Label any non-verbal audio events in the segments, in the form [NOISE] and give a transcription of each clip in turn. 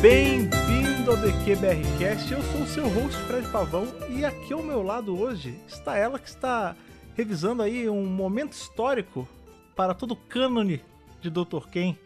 Bem-vindo ao DQBRcast, eu sou o seu host Fred Pavão e aqui ao meu lado hoje está ela que está revisando aí um momento histórico para todo o cânone de Dr. Ken,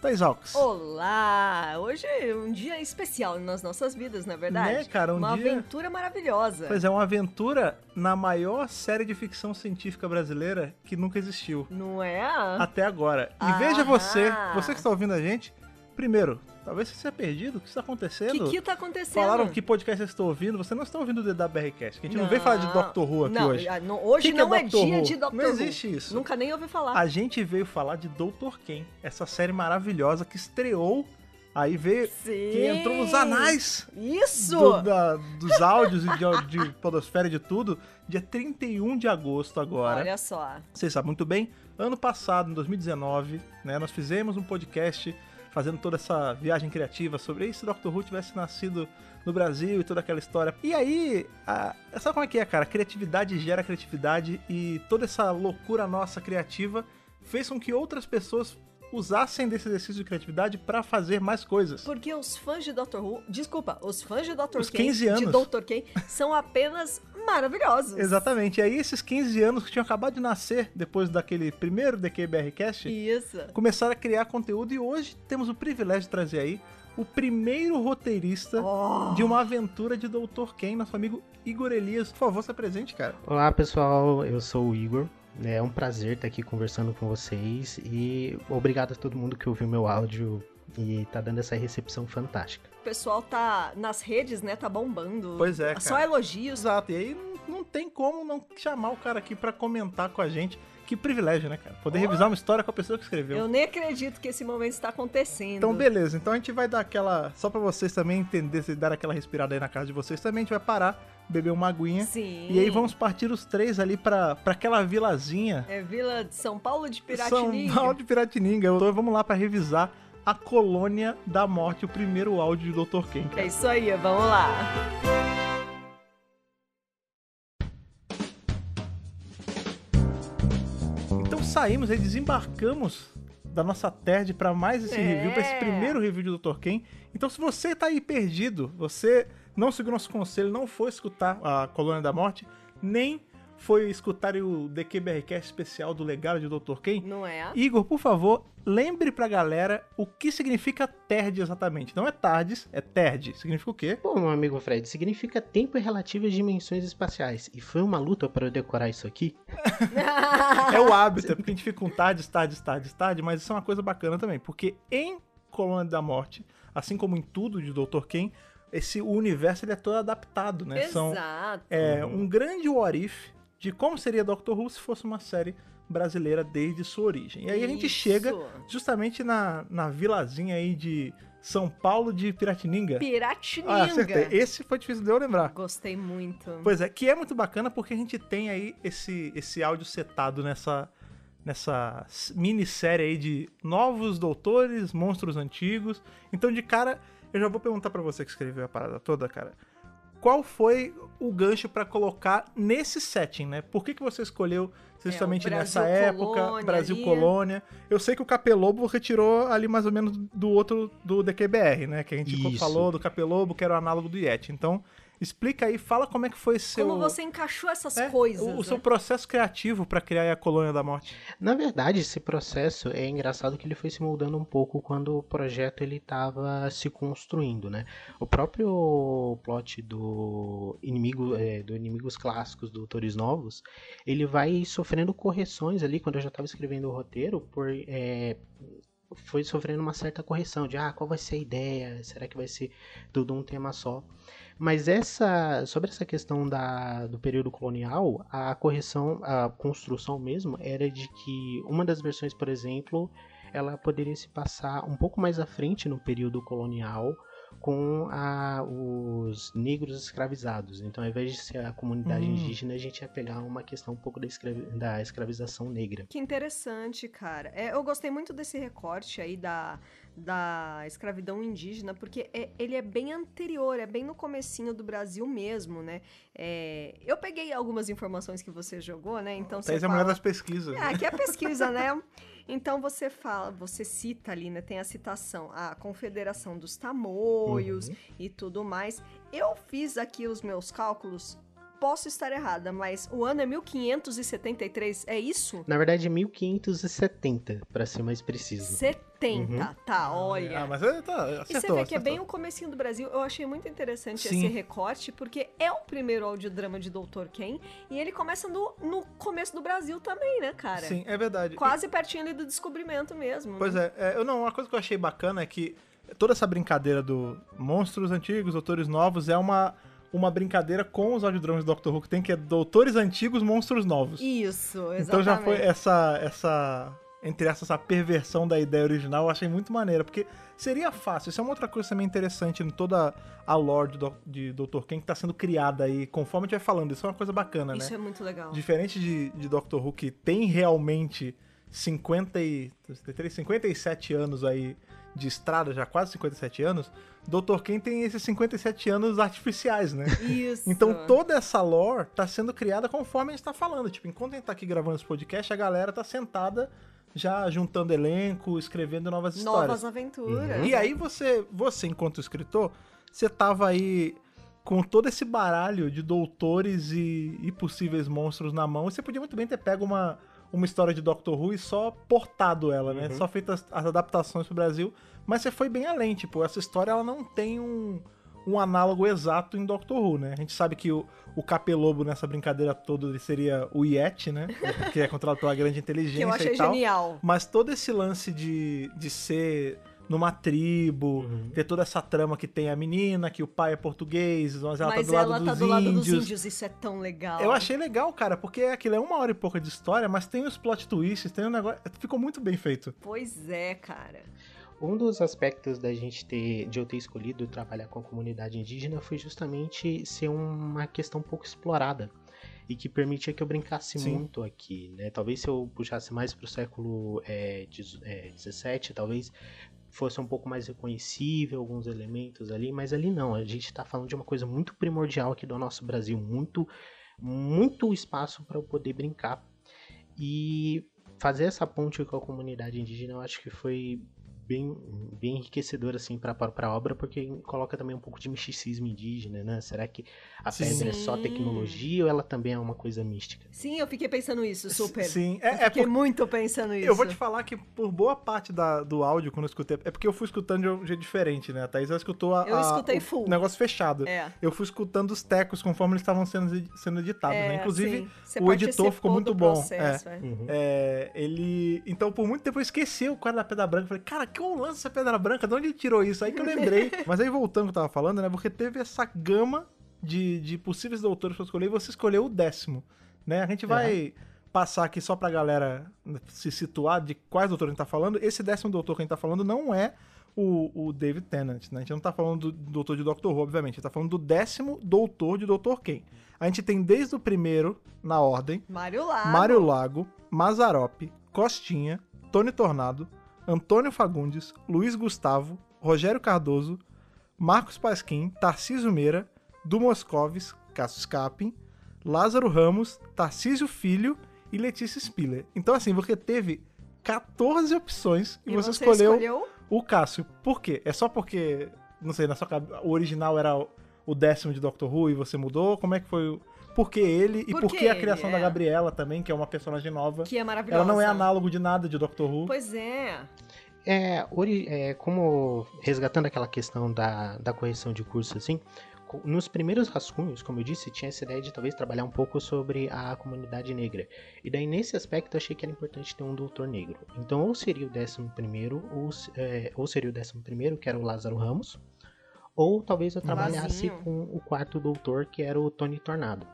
Thais Alves. Olá! Hoje é um dia especial nas nossas vidas, não é verdade? Né, cara? Um uma dia... aventura maravilhosa. Pois é, uma aventura na maior série de ficção científica brasileira que nunca existiu. Não é? Até agora. E veja você, você que está ouvindo a gente, primeiro, Talvez você tenha perdido. O que está acontecendo? O que, que tá acontecendo? Falaram que podcast você está ouvindo. Você não está ouvindo o DWRcast. Que a gente não, não veio falar de Doctor Who aqui não, hoje. Ah, não, hoje que não que é, é dia Who? de Doctor Não Who. existe isso. Nunca nem ouvi falar. A gente veio falar de Doutor Ken. Essa série maravilhosa que estreou. Aí veio. Sim. Que entrou nos anais. Isso! Do, da, dos áudios e de, de Podosfera e de tudo. Dia 31 de agosto agora. Olha só. Vocês sabem muito bem. Ano passado, em 2019, né, nós fizemos um podcast fazendo toda essa viagem criativa sobre e se Doctor Who tivesse nascido no Brasil e toda aquela história. E aí, a, sabe como é que é, cara? Criatividade gera criatividade e toda essa loucura nossa criativa fez com que outras pessoas usassem desse exercício de criatividade para fazer mais coisas. Porque os fãs de Doctor Who, desculpa, os fãs de Doctor Os Ken, 15 anos. de Dr. Ken, são apenas maravilhosos. Exatamente. E aí, esses 15 anos que tinham acabado de nascer depois daquele primeiro DQBRcast, Isso. começaram a criar conteúdo e hoje temos o privilégio de trazer aí o primeiro roteirista Oh. de uma aventura de Dr. Ken, nosso amigo Igor Elias. Por favor, se apresente, cara. Olá pessoal, eu sou o Igor. É um prazer estar aqui conversando com vocês e obrigado a todo mundo que ouviu meu áudio e tá dando essa recepção fantástica. O pessoal tá nas redes, né? Tá bombando. Pois é, Só cara. elogios. Exato. E aí não, tem como não chamar o cara aqui pra comentar com a gente. Que privilégio, né, cara? Poder Oh. revisar uma história com a pessoa que escreveu. Eu nem acredito que esse momento está acontecendo. Então, beleza. Então a gente vai dar aquela. Só pra vocês também entenderem, dar aquela respirada aí na casa de vocês também. A gente vai parar, beber uma aguinha. Sim. E aí vamos partir os três ali pra, pra aquela vilazinha. É Vila de São Paulo de São Piratininga. Paulo de Piratininga. Então vamos lá pra revisar a Colônia da Morte, o primeiro áudio de Dr. Ken. É isso aí, vamos lá. Então saímos aí, desembarcamos da nossa TED para mais esse É. review, para esse primeiro review de Dr. Ken. Então se você tá aí perdido, você não seguiu nosso conselho, não foi escutar a Colônia da Morte, nem foi escutar o DQBRcast especial do legado de Dr. Ken, Não é? Igor, por favor, lembre pra galera o que significa TERD exatamente. Não é TARDIS, é TERD. Significa o quê? Bom, meu amigo Fred, significa tempo e relativas dimensões espaciais. E foi uma luta para eu decorar isso aqui. É o hábito, é porque a gente fica com TARDIS, TARDIS, TARDIS, TARDIS, mas isso é uma coisa bacana também, porque em Colônia da Morte, assim como em tudo de Dr. Ken, esse universo ele é todo adaptado, né? São Exato. é, um grande what if de como seria Doctor Who se fosse uma série brasileira desde sua origem. E aí a gente chega justamente na, na vilazinha aí de São Paulo de Piratininga. Piratininga. Ah, acertei. Esse foi difícil de eu lembrar. Gostei muito. Pois é, que é muito bacana porque a gente tem aí esse, esse áudio setado nessa, nessa minissérie aí de novos doutores, monstros antigos. Então, de cara, eu já vou perguntar pra você que escreveu a parada toda, cara. Qual foi o gancho pra colocar nesse setting, né? Por que, que você escolheu justamente É, nessa época, Colônia Brasil ali. Colônia? Eu sei que o Capelobo retirou ali mais ou menos do outro, do DQBR, né? Que a gente Isso. falou do Capelobo, que era o análogo do Yeti. Então, explica aí, fala como é que foi seu... Como você encaixou essas É, coisas. O, o né? seu processo criativo pra criar a Colônia da Morte. Na verdade, esse processo é engraçado que ele foi se moldando um pouco quando o projeto ele estava se construindo, né? O próprio plot do inimigo, é, do inimigos clássicos, do Autores Novos, ele vai sofrendo correções ali quando eu já estava escrevendo o roteiro, por é, foi sofrendo uma certa correção de ah, qual vai ser a ideia? Será que vai ser tudo um tema só? Mas essa, sobre essa questão da, do período colonial, a correção, a construção mesmo, era de que uma das versões, por exemplo, ela poderia se passar um pouco mais à frente no período colonial com a, os negros escravizados. Então, ao invés de ser a comunidade Hum. indígena, a gente ia pegar uma questão um pouco da, escravi- da escravização negra. Que interessante, cara. É, eu gostei muito desse recorte aí da, da escravidão indígena, porque é- ele é bem anterior, é bem no comecinho do Brasil mesmo, né? É, eu peguei algumas informações que você jogou, né? Então você Thaís é a mulher fala... das pesquisas. É, aqui é pesquisa, né? [LAUGHS] Então você fala, você cita ali, né? Tem a citação, a Confederação dos Tamoios Uhum. e tudo mais. Eu fiz aqui os meus cálculos. Posso estar errada, mas o ano é 1573, é isso? Na verdade, 1570, pra ser mais preciso. 70, Uhum. tá, olha. Ah, mas é, tá, acertou, E você vê que é bem o comecinho do Brasil. Eu achei muito interessante Sim. esse recorte, porque é o primeiro audiodrama de Dr. Ken, e ele começa no, no começo do Brasil também, né, cara? Sim, é verdade. Quase pertinho ali do descobrimento mesmo. Pois né? é, é, eu não, uma coisa que eu achei bacana é que toda essa brincadeira do monstros antigos, doutores novos, é uma, uma brincadeira com os audiodramas do Doctor Who que tem, que é doutores antigos, monstros novos. Isso, exatamente. Então já foi essa, essa, entre essas, essa perversão da ideia original, eu achei muito maneira, porque seria fácil, isso é uma outra coisa também interessante em toda a lore de, Do- de Dr. Ken que tá sendo criada aí, conforme a gente vai falando, isso é uma coisa bacana, Isso né? é muito legal. Diferente de, de Doctor Who, que tem realmente 50 e, 53, 57 anos aí de estrada, já quase 57 anos, Dr. Ken tem esses 57 anos artificiais, né? Isso. Então toda essa lore tá sendo criada conforme a gente tá falando. Tipo, enquanto a gente tá aqui gravando esse podcast, a galera tá sentada já juntando elenco, escrevendo novas histórias. Novas aventuras. E aí você, você enquanto escritor, você tava aí com todo esse baralho de doutores e, e possíveis monstros na mão, você podia muito bem ter pego uma, uma história de Doctor Who e só portado ela, né? Uhum. Só feito as, as adaptações pro Brasil, mas você foi bem além, tipo, essa história ela não tem um, um análogo exato em Doctor Who, né? A gente sabe que o, o Capelobo nessa brincadeira toda ele seria o Yeti, né? [LAUGHS] Que é controlado pela grande inteligência Que eu achei e tal. genial. Mas todo esse lance de, de ser numa tribo, Uhum. ter toda essa trama que tem a menina, que o pai é português, mas ela Mas tá do lado, ela dos, tá do lado índios. dos índios, isso é tão legal. Eu achei legal, cara, porque aquilo é uma hora e pouca de história, mas tem os plot twists, tem um negócio. Ficou muito bem feito. Pois é, cara. Um dos aspectos da gente ter, de eu ter escolhido trabalhar com a comunidade indígena foi justamente ser uma questão pouco explorada e que permitia que eu brincasse Sim. muito aqui, né? Talvez se eu puxasse mais pro século é, dezo- é, 17, talvez fosse um pouco mais reconhecível alguns elementos ali, mas ali não. A gente tá falando de uma coisa muito primordial aqui do nosso Brasil, muito, muito espaço para eu poder brincar. E fazer essa ponte com a comunidade indígena eu acho que foi bem, bem enriquecedor assim para a obra, porque coloca também um pouco de misticismo indígena, né? Será que a Sim. pedra é só tecnologia ou ela também é uma coisa mística? Sim, eu fiquei pensando isso, super. Sim, Eu é, é fiquei por- muito pensando isso. Eu vou te falar que por boa parte da- do áudio, quando eu escutei. É porque eu fui escutando de um jeito diferente, né? A Thaís ela escutou a, Eu a- escutei o full. negócio fechado. É. Eu fui escutando os tecos conforme eles estavam sendo, sendo editados, né? É, Inclusive, sim. Você o editor ficou muito bom, processo, é. Uhum. É, ele. Então, por muito tempo eu esqueci o cara da Pedra Branca. Falei, cara, que o lance essa Pedra Branca? De onde ele tirou isso? Aí que eu lembrei. [LAUGHS] Mas aí, voltando ao que eu tava falando, né? Porque teve essa gama de, de possíveis doutores pra escolher e você escolheu o décimo, né? A gente vai passar aqui só pra galera se situar de quais doutores a gente tá falando. Esse décimo doutor que a gente tá falando não é o, o David Tennant, né? A gente não tá falando do doutor de Doctor Who, obviamente. A gente tá falando do décimo doutor de Dr. Quem. A gente tem desde o primeiro, na ordem, Mário Lago. Mário Lago, Mazarope, Costinha, Tony Tornado, Antônio Fagundes, Luiz Gustavo, Rogério Cardoso, Marcos Pasquim, Tarcísio Meira, Du Moscovis, Cássio Scapin, Lázaro Ramos, Tarcísio Filho e Letícia Spiller. Então, assim, você teve 14 opções e, E você, você escolheu, escolheu o Cássio. Por quê? É só porque, não sei, na sua cabeça, o original era o- o décimo de Doctor Who e você mudou? Como é que foi? o- Por que ele e Por por que que a criação da é. Gabriela também, que é uma personagem nova? que é maravilhosa. Ela não é análogo de nada de Doctor Who. Pois é. É, ori- é, como resgatando aquela questão da, da correção de curso, assim, nos primeiros rascunhos, como eu disse, tinha essa ideia de talvez trabalhar um pouco sobre a comunidade negra. E daí, nesse aspecto, eu achei que era importante ter um doutor negro. Então, ou seria o décimo primeiro, ou, é, ou seria o décimo primeiro, que era o Lázaro Ramos, ou talvez eu trabalhasse Lazinho. com o quarto doutor, que era o Tony Tornado.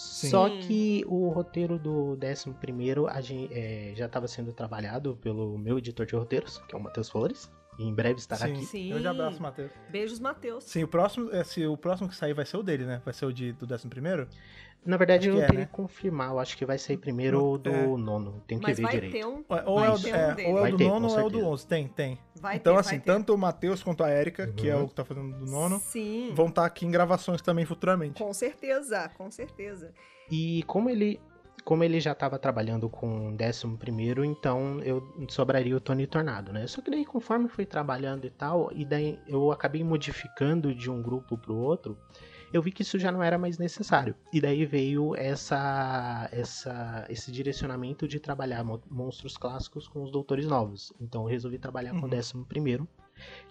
Sim. Só que o roteiro do 11 primeiro a gen- é, já estava sendo trabalhado pelo meu editor de roteiros, que é o Matheus Flores. E em breve estará Sim. aqui. Sim. Grande abraço, Matheus. Beijos, Matheus. Sim, o próximo, é, se o próximo que sair vai ser o dele, né? Vai ser o de, do décimo primeiro? Na verdade, Acho eu que é, teria né? que confirmar. Eu acho que vai sair primeiro o do É. nono. Tenho que Mas ver vai direito. ter um. Ou, é, um é, ou é o do ter, nono ou é o do. 11. Tem, tem. Vai então, ter, assim, vai ter. tanto o Matheus quanto a Erika, que é Uhum. o que tá fazendo do nono, Sim. vão estar aqui em gravações também futuramente. Com certeza, com certeza. E como ele. como ele já estava trabalhando com o 11 primeiro, então eu sobraria o Tony Tornado, né? Só que daí conforme fui trabalhando e tal, e daí eu acabei modificando de um grupo para o outro, eu vi que isso já não era mais necessário. E daí veio essa, essa, esse direcionamento de trabalhar monstros clássicos com os doutores novos. Então eu resolvi trabalhar uhum. com o décimo primeiro,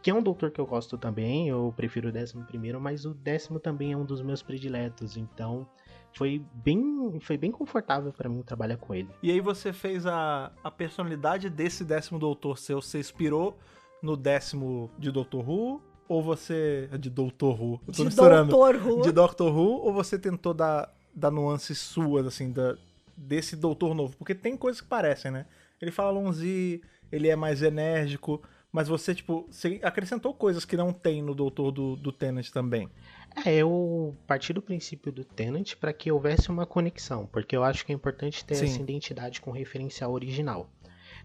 que é um doutor que eu gosto também, eu prefiro o décimo primeiro, mas o décimo também é um dos meus prediletos, então foi bem, foi bem confortável para mim trabalhar com ele. E aí você fez a, a personalidade desse décimo doutor seu, você inspirou no décimo de Doutor Who ou você. De Doutor Who. Eu tô de misturando. Doutor Who. De Doctor Who, ou você tentou dar, dar nuances suas, assim, da, desse Doutor Novo? Porque tem coisas que parecem, né? Ele fala Lonzi, ele é mais enérgico, mas você, tipo, você acrescentou coisas que não tem no Doutor do, do Tenant também. É, eu parti do princípio do Tenant para que houvesse uma conexão, porque eu acho que é importante ter Sim. essa identidade com referencial original.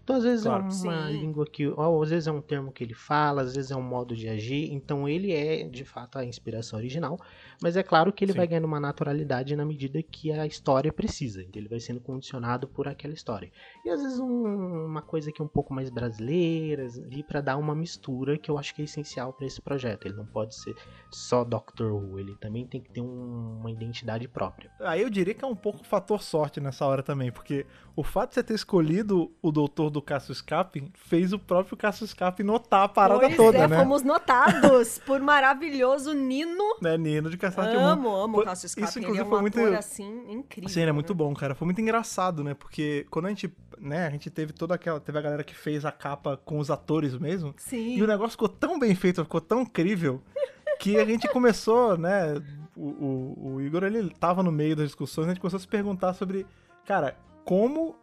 Então, às vezes claro, é uma sim. língua que. Ou, às vezes é um termo que ele fala, às vezes é um modo de agir. Então, ele é, de fato, a inspiração original. Mas é claro que ele sim. vai ganhando uma naturalidade na medida que a história precisa. Então, ele vai sendo condicionado por aquela história. E às vezes um, uma coisa que é um pouco mais brasileira, ali, para dar uma mistura que eu acho que é essencial para esse projeto. Ele não pode ser só Doctor Who, ele também tem que ter um, uma identidade própria. Aí eu diria que é um pouco fator sorte nessa hora também, porque o fato de você ter escolhido o Doutor do Cassius Capin fez o próprio Cassius Capin notar a parada pois toda, é, né? fomos notados por maravilhoso Nino. Né, Nino de Cassius Capin. Amo, amo o Cassius Capin. Isso, inclusive, ele é um foi muito... assim, incrível. Sim, ele é muito né? bom, cara. Foi muito engraçado, né? Porque quando a gente, né, a gente teve toda aquela... Teve a galera que fez a capa com os atores mesmo. Sim. E o negócio ficou tão bem feito, ficou tão incrível... que a gente começou, né? O, o, o Igor ele tava no meio das discussões, a gente começou a se perguntar sobre, cara, como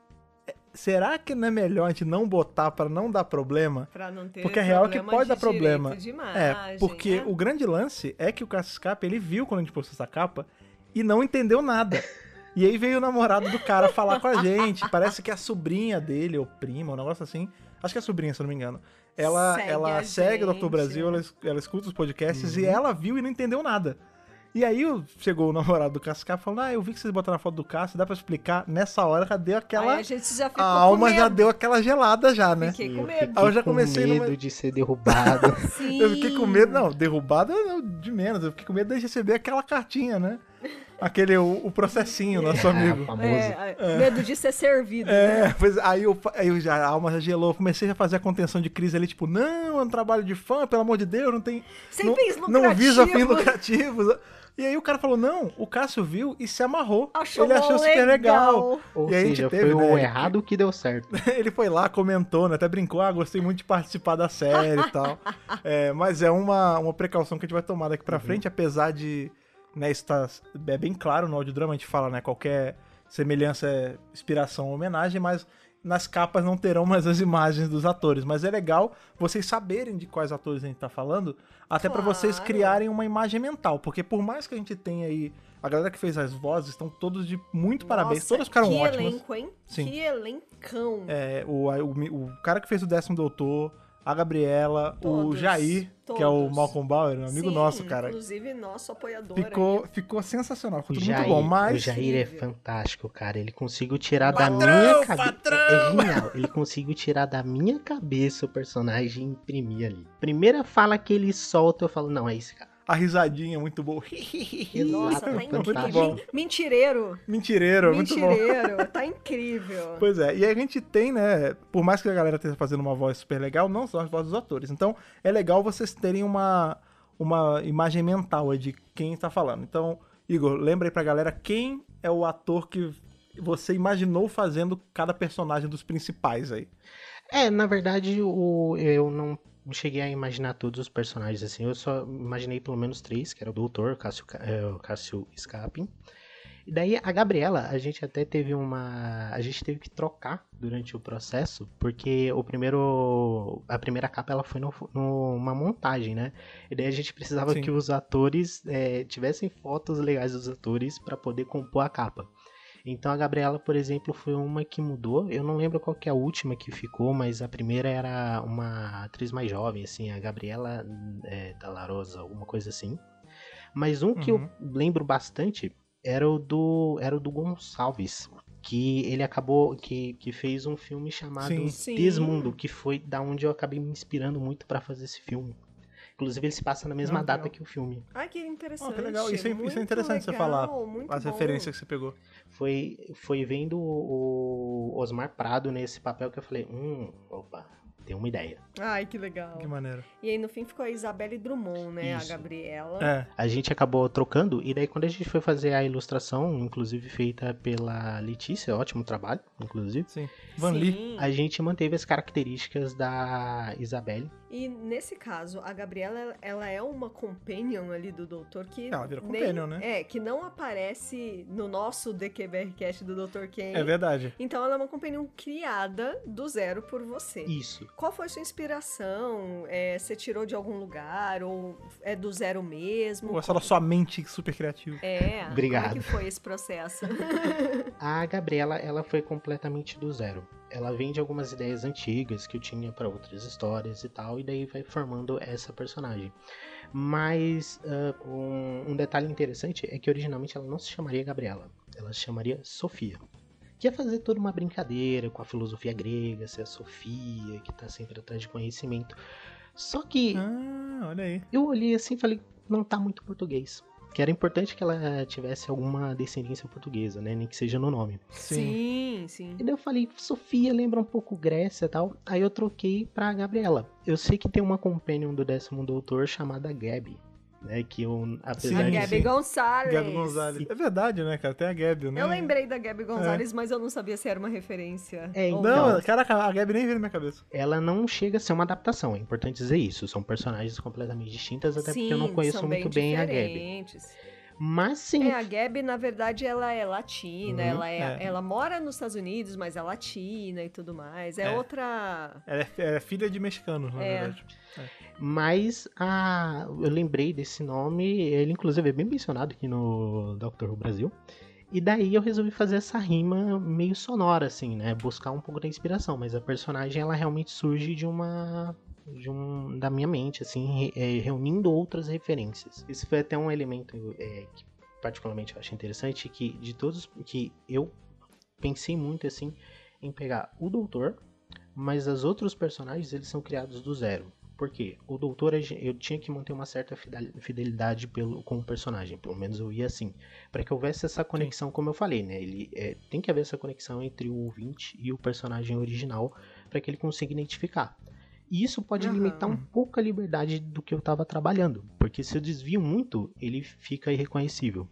será que não é melhor a gente não botar para não dar problema? Pra não ter porque é real que pode dar problema. Imagem, é, porque né? o grande lance é que o Cassius Capa, ele viu quando a gente postou essa capa e não entendeu nada. E aí veio o namorado do cara falar com a gente. Parece que é a sobrinha dele, ou prima, um negócio assim. Acho que é a sobrinha, se eu não me engano. Ela segue, ela segue o Dr. Brasil, ela, ela escuta os podcasts uhum. e ela viu e não entendeu nada. E aí chegou o [LAUGHS] namorado do Cascar falando: Ah, eu vi que vocês botaram a foto do Cássio, dá pra explicar? Nessa hora já deu aquela. Aí a gente já ficou A alma já deu aquela gelada já, né? Fiquei com medo. Aí eu já comecei. Com medo numa... de ser derrubado. [LAUGHS] Sim. Eu fiquei com medo, não, derrubado de menos. Eu fiquei com medo de receber aquela cartinha, né? Aquele, o, o processinho, nosso amigo. É, é, medo de ser servido. É, né? pois aí, eu, aí eu já, a alma já gelou. Comecei a fazer a contenção de crise ali, tipo, não, é um trabalho de fã, pelo amor de Deus, não tem. Sem não, fins lucrativos. Não visa fins lucrativos. E aí o cara falou, não, o Cássio viu e se amarrou. Achou ele achou super legal. Ou e aí seja, teve, foi né, o errado que deu certo. [LAUGHS] ele foi lá, comentou, né, até brincou, ah, gostei muito de participar da série e tal. [LAUGHS] É, mas é uma, uma precaução que a gente vai tomar daqui pra uhum. frente, apesar de, né, está é bem claro no audiodrama, a gente fala, né, qualquer semelhança é inspiração ou homenagem, mas nas capas não terão mais as imagens dos atores, mas é legal vocês saberem de quais atores a gente tá falando, até claro. para vocês criarem uma imagem mental, porque por mais que a gente tenha aí a galera que fez as vozes estão todos de muito Nossa, parabéns, todos ficaram que ótimos. Elenco, hein? Sim. Que elencão. É, o, o, o cara que fez o décimo doutor, a Gabriela, todos, o Jair, todos. que é o Malcolm Bauer, um amigo Sim, nosso, cara. Inclusive nosso apoiador. Ficou, aí. ficou sensacional, ficou Jair, muito bom, mas... O Jair é fantástico, cara. Ele conseguiu tirar patrão, da minha cabeça... É genial. Ele conseguiu tirar da minha cabeça o personagem e imprimir ali. Primeira fala que ele solta, eu falo, não, é esse cara a risadinha muito boa. [LAUGHS] Nossa, tá incrível. Mentireiro. Mentireiro, muito bom. Mentireiro, [LAUGHS] tá incrível. Pois é, e a gente tem, né, por mais que a galera esteja fazendo uma voz super legal, não são as vozes dos atores. Então, é legal vocês terem uma, uma imagem mental de quem está falando. Então, Igor, lembra aí pra galera quem é o ator que você imaginou fazendo cada personagem dos principais aí. É, na verdade, o, eu não não cheguei a imaginar todos os personagens assim. Eu só imaginei pelo menos três, que era o Doutor, Cássio, é, o Cássio Scapin. E daí a Gabriela, a gente até teve uma. A gente teve que trocar durante o processo, porque o primeiro. A primeira capa ela foi numa no, montagem, né? E daí a gente precisava Sim. que os atores é, tivessem fotos legais dos atores para poder compor a capa. Então a Gabriela, por exemplo, foi uma que mudou. Eu não lembro qual que é a última que ficou, mas a primeira era uma atriz mais jovem, assim, a Gabriela é, Dalarosa, alguma coisa assim. Mas um uhum. que eu uhum. lembro bastante era o do era o do Gonçalves, que ele acabou que, que fez um filme chamado Sim. Desmundo, que foi da onde eu acabei me inspirando muito pra fazer esse filme. Inclusive ele se passa na mesma Ah, data legal. que o filme. Ai, que interessante. Oh, que legal. Isso é, isso muito é interessante você legal, falar. muito As bom. referências que você pegou. Foi foi vendo o Osmar Prado nesse papel que eu falei, hum, opa, tem uma ideia. Ai, que legal. Que maneira. E aí no fim ficou a Isabelle Drummond, né? Isso. A Gabriela. É. A gente acabou trocando e daí quando a gente foi fazer a ilustração, inclusive feita pela Letícia, ótimo trabalho, inclusive. Sim. Van Lee. Sim. A gente manteve as características da Isabelle. E nesse caso, a Gabriela, ela- é uma companion ali do doutor que. Ela vira nem- companion, né? É, que não aparece no nosso DQBRcast do Dr. Ken. É verdade. Então ela é uma companion criada do zero por você. Isso. Qual foi sua inspiração? É, você tirou de algum lugar? Ou é do zero mesmo? Ou é só da sua mente super criativa. É, Obrigado. como é que foi esse processo? [LAUGHS] A Gabriela, ela foi completamente do zero. Ela vem de algumas ideias antigas que eu tinha para outras histórias e tal, e daí vai formando essa personagem. Mas ah, um, um detalhe interessante é que originalmente ela não se chamaria Gabriela, ela se chamaria Sofia. Que ia fazer toda uma brincadeira com a filosofia grega, ser a Sofia, que tá sempre atrás de conhecimento. Só que Ah, olha aí. eu olhei assim e falei, não tá muito português. Que era importante que ela tivesse alguma descendência portuguesa, né? Nem que seja no nome. sim, sim. E daí eu falei, Sofia lembra um pouco Grécia e tal. Aí eu troquei pra Gabriela. Eu sei que tem uma companion do décimo doutor chamada Gabi. Né? Que eu, apesar Sim, A de Gabi sim. Gonçalves. Gabi Gonzalez. É verdade, né, cara? Tem a Gabi, né? Eu lembrei da Gabi Gonzalez, mas eu não sabia se era uma referência. É, então. Não, caraca, a Gabi nem veio na minha cabeça. ela não chega a ser uma adaptação. É importante dizer isso. São personagens completamente distintas, até porque eu não Sim, conheço muito bem a Gabi. Mas sim, É, a Gabi, na verdade, ela é latina, Uhum, ela, é, é. ela mora nos Estados Unidos, mas é latina e tudo mais. É, É. outra. Ela é, é filha de mexicanos, na É. verdade. Mas a, eu lembrei desse nome, ele inclusive é bem mencionado aqui no Doctor Who Brasil. E daí eu resolvi fazer essa rima meio sonora, assim, né? Buscar um pouco da inspiração. Mas a personagem, ela realmente surge de uma. De um, da minha mente, assim, re- é, reunindo outras referências. Esse foi até um elemento é, que, particularmente, eu acho interessante, que de todos que eu pensei muito, assim, em pegar o Doutor, mas os outros personagens, eles são criados do zero. Por quê? O doutor, eu tinha que manter uma certa fidel- fidelidade pelo, com o personagem, pelo menos eu ia assim, para que houvesse essa conexão, como eu falei, né? Ele é, tem que haver essa conexão entre o ouvinte e o personagem original para que ele consiga identificar. E isso pode Aham. limitar um pouco a liberdade do que eu estava trabalhando, porque se eu desvio muito, ele fica irreconhecível.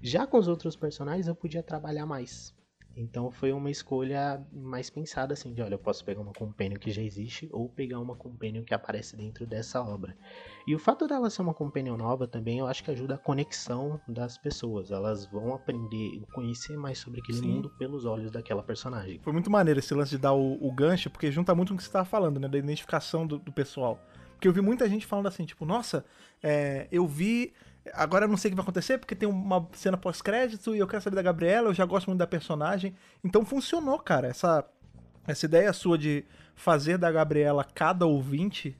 Já com os outros personagens, eu podia trabalhar mais. Então foi uma escolha mais pensada assim, de olha, eu posso pegar uma companion que já existe ou pegar uma companion que aparece dentro dessa obra. E o fato dela ser uma companion nova também, eu acho que ajuda a conexão das pessoas. Elas vão aprender, conhecer mais sobre aquele Sim. mundo pelos olhos daquela personagem. Foi muito maneiro esse lance de dar o, o gancho, porque junta muito com o que você tava falando, né? Da identificação do, do pessoal. Porque eu vi muita gente falando assim, tipo, nossa, é, eu vi. Agora eu não sei o que vai acontecer, porque tem uma cena pós-crédito e eu quero saber da Gabriela, eu já gosto muito da personagem. Então funcionou, cara. Essa, essa ideia sua de fazer da Gabriela cada ouvinte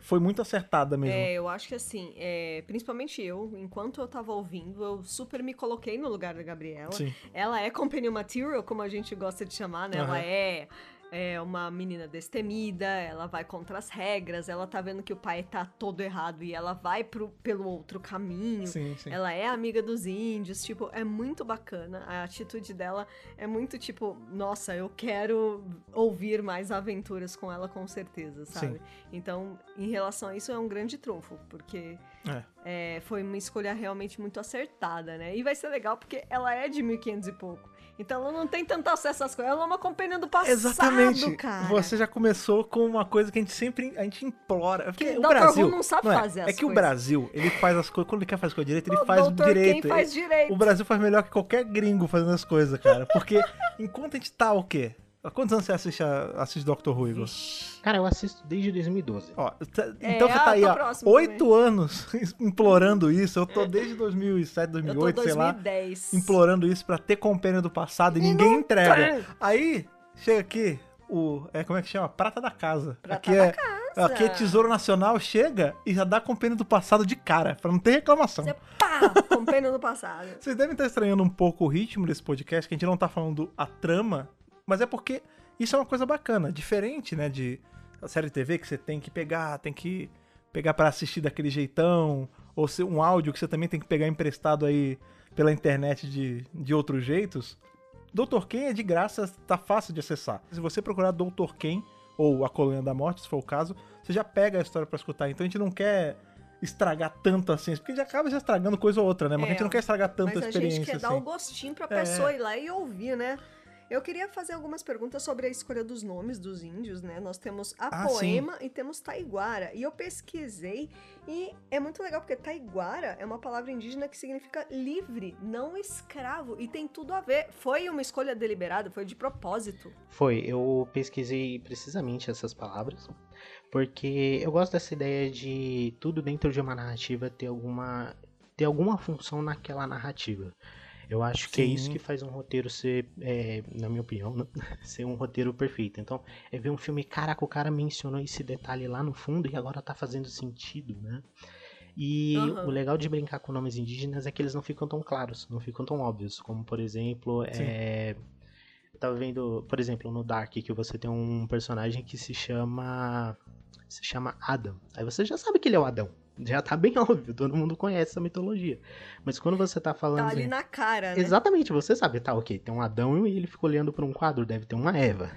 foi muito acertada mesmo. É, eu acho que assim, é, principalmente eu, enquanto eu tava ouvindo, eu super me coloquei no lugar da Gabriela. Sim. Ela é companion material, como a gente gosta de chamar, né? Ela Aham. é, é uma menina destemida, ela vai contra as regras, ela tá vendo que o pai tá todo errado e ela vai pro, pelo outro caminho. Sim, sim. Ela é amiga dos índios, tipo, é muito bacana. A atitude dela é muito tipo, nossa, eu quero ouvir mais aventuras com ela com certeza, sabe? Então, em relação a isso, é um grande trunfo, porque É. é, foi uma escolha realmente muito acertada, né? E vai ser legal porque ela é de 1500 e pouco. Então ela não tem tanto acesso às coisas. Ela é uma companhia do passado, Exatamente. cara. Você já começou com uma coisa que a gente sempre a gente implora. Porque Que o Dr. Who Brasil não sabe é, fazer as É que o coisas. Brasil, ele faz as coisas. Quando ele quer fazer as coisas direito, ele O faz Dr. direito. Quem faz direito. O Brasil faz melhor que qualquer gringo fazendo as coisas, cara. Porque [LAUGHS] enquanto a gente tá o quê? Há quantos anos você assiste, a, assiste Doctor Who, Igor? Cara, eu assisto desde 2012. Ó, tá- É, então você tá aí, ó, oito anos [LAUGHS] implorando isso. Eu tô desde 2007, Eu tô 2008, sei lá, 2010. implorando isso pra ter compênio do passado e, ninguém entrega. Aí, chega aqui, o. É, como é que chama? Prata da casa. Prata aqui da é, Aqui é Tesouro Nacional, chega e já dá compêndio do passado de cara, pra não ter reclamação. Você pá, compêndio do passado. Vocês devem estar estranhando um pouco o ritmo desse podcast, que a gente não tá falando a trama, mas é porque isso é uma coisa bacana, diferente, né, de a série de TV que você tem que pegar, tem que pegar para assistir daquele jeitão, ou ser um áudio que você também tem que pegar emprestado aí pela internet de, de outros jeitos. Doutor Ken é de graça, tá fácil de acessar. Se você procurar Doutor Ken ou A Colônia da Morte, se for o caso, você já pega a história para escutar. Então a gente não quer estragar tanto assim, porque já acaba já estragando coisa ou outra, né? Mas é, a gente não quer estragar tanto a experiência. A gente quer assim. dar o gostinho pra pessoa é. ir lá e ouvir, né? Eu queria fazer algumas perguntas sobre a escolha dos nomes dos índios, né? Nós temos a ah, Poema sim. e temos Taiguara. E eu pesquisei e é muito legal porque Taiguara é uma palavra indígena que significa livre, não escravo. E tem tudo a ver. Foi uma escolha deliberada, foi de propósito. Foi, eu pesquisei precisamente essas palavras. Porque eu gosto dessa ideia de tudo dentro de uma narrativa ter alguma, ter alguma função naquela narrativa. Eu acho Sim. que é isso que faz um roteiro ser, é, na minha opinião, [LAUGHS] ser um roteiro perfeito. Então, é ver um filme, caraca, o cara mencionou esse detalhe lá no fundo e agora tá fazendo sentido, né? E uhum. o legal de brincar com nomes indígenas é que eles não ficam tão claros, não ficam tão óbvios. Como, por exemplo, é... eu tava vendo, por exemplo, no Dark, que você tem um personagem que se chama. Se chama Adam. Aí você já sabe que ele é o Adão já tá bem [LAUGHS] óbvio, todo mundo conhece essa mitologia. Mas quando você tá falando. Tá ali assim, na cara, né? Exatamente, você sabe, tá, ok, tem um Adão e ele ficou olhando para um quadro, deve ter uma Eva.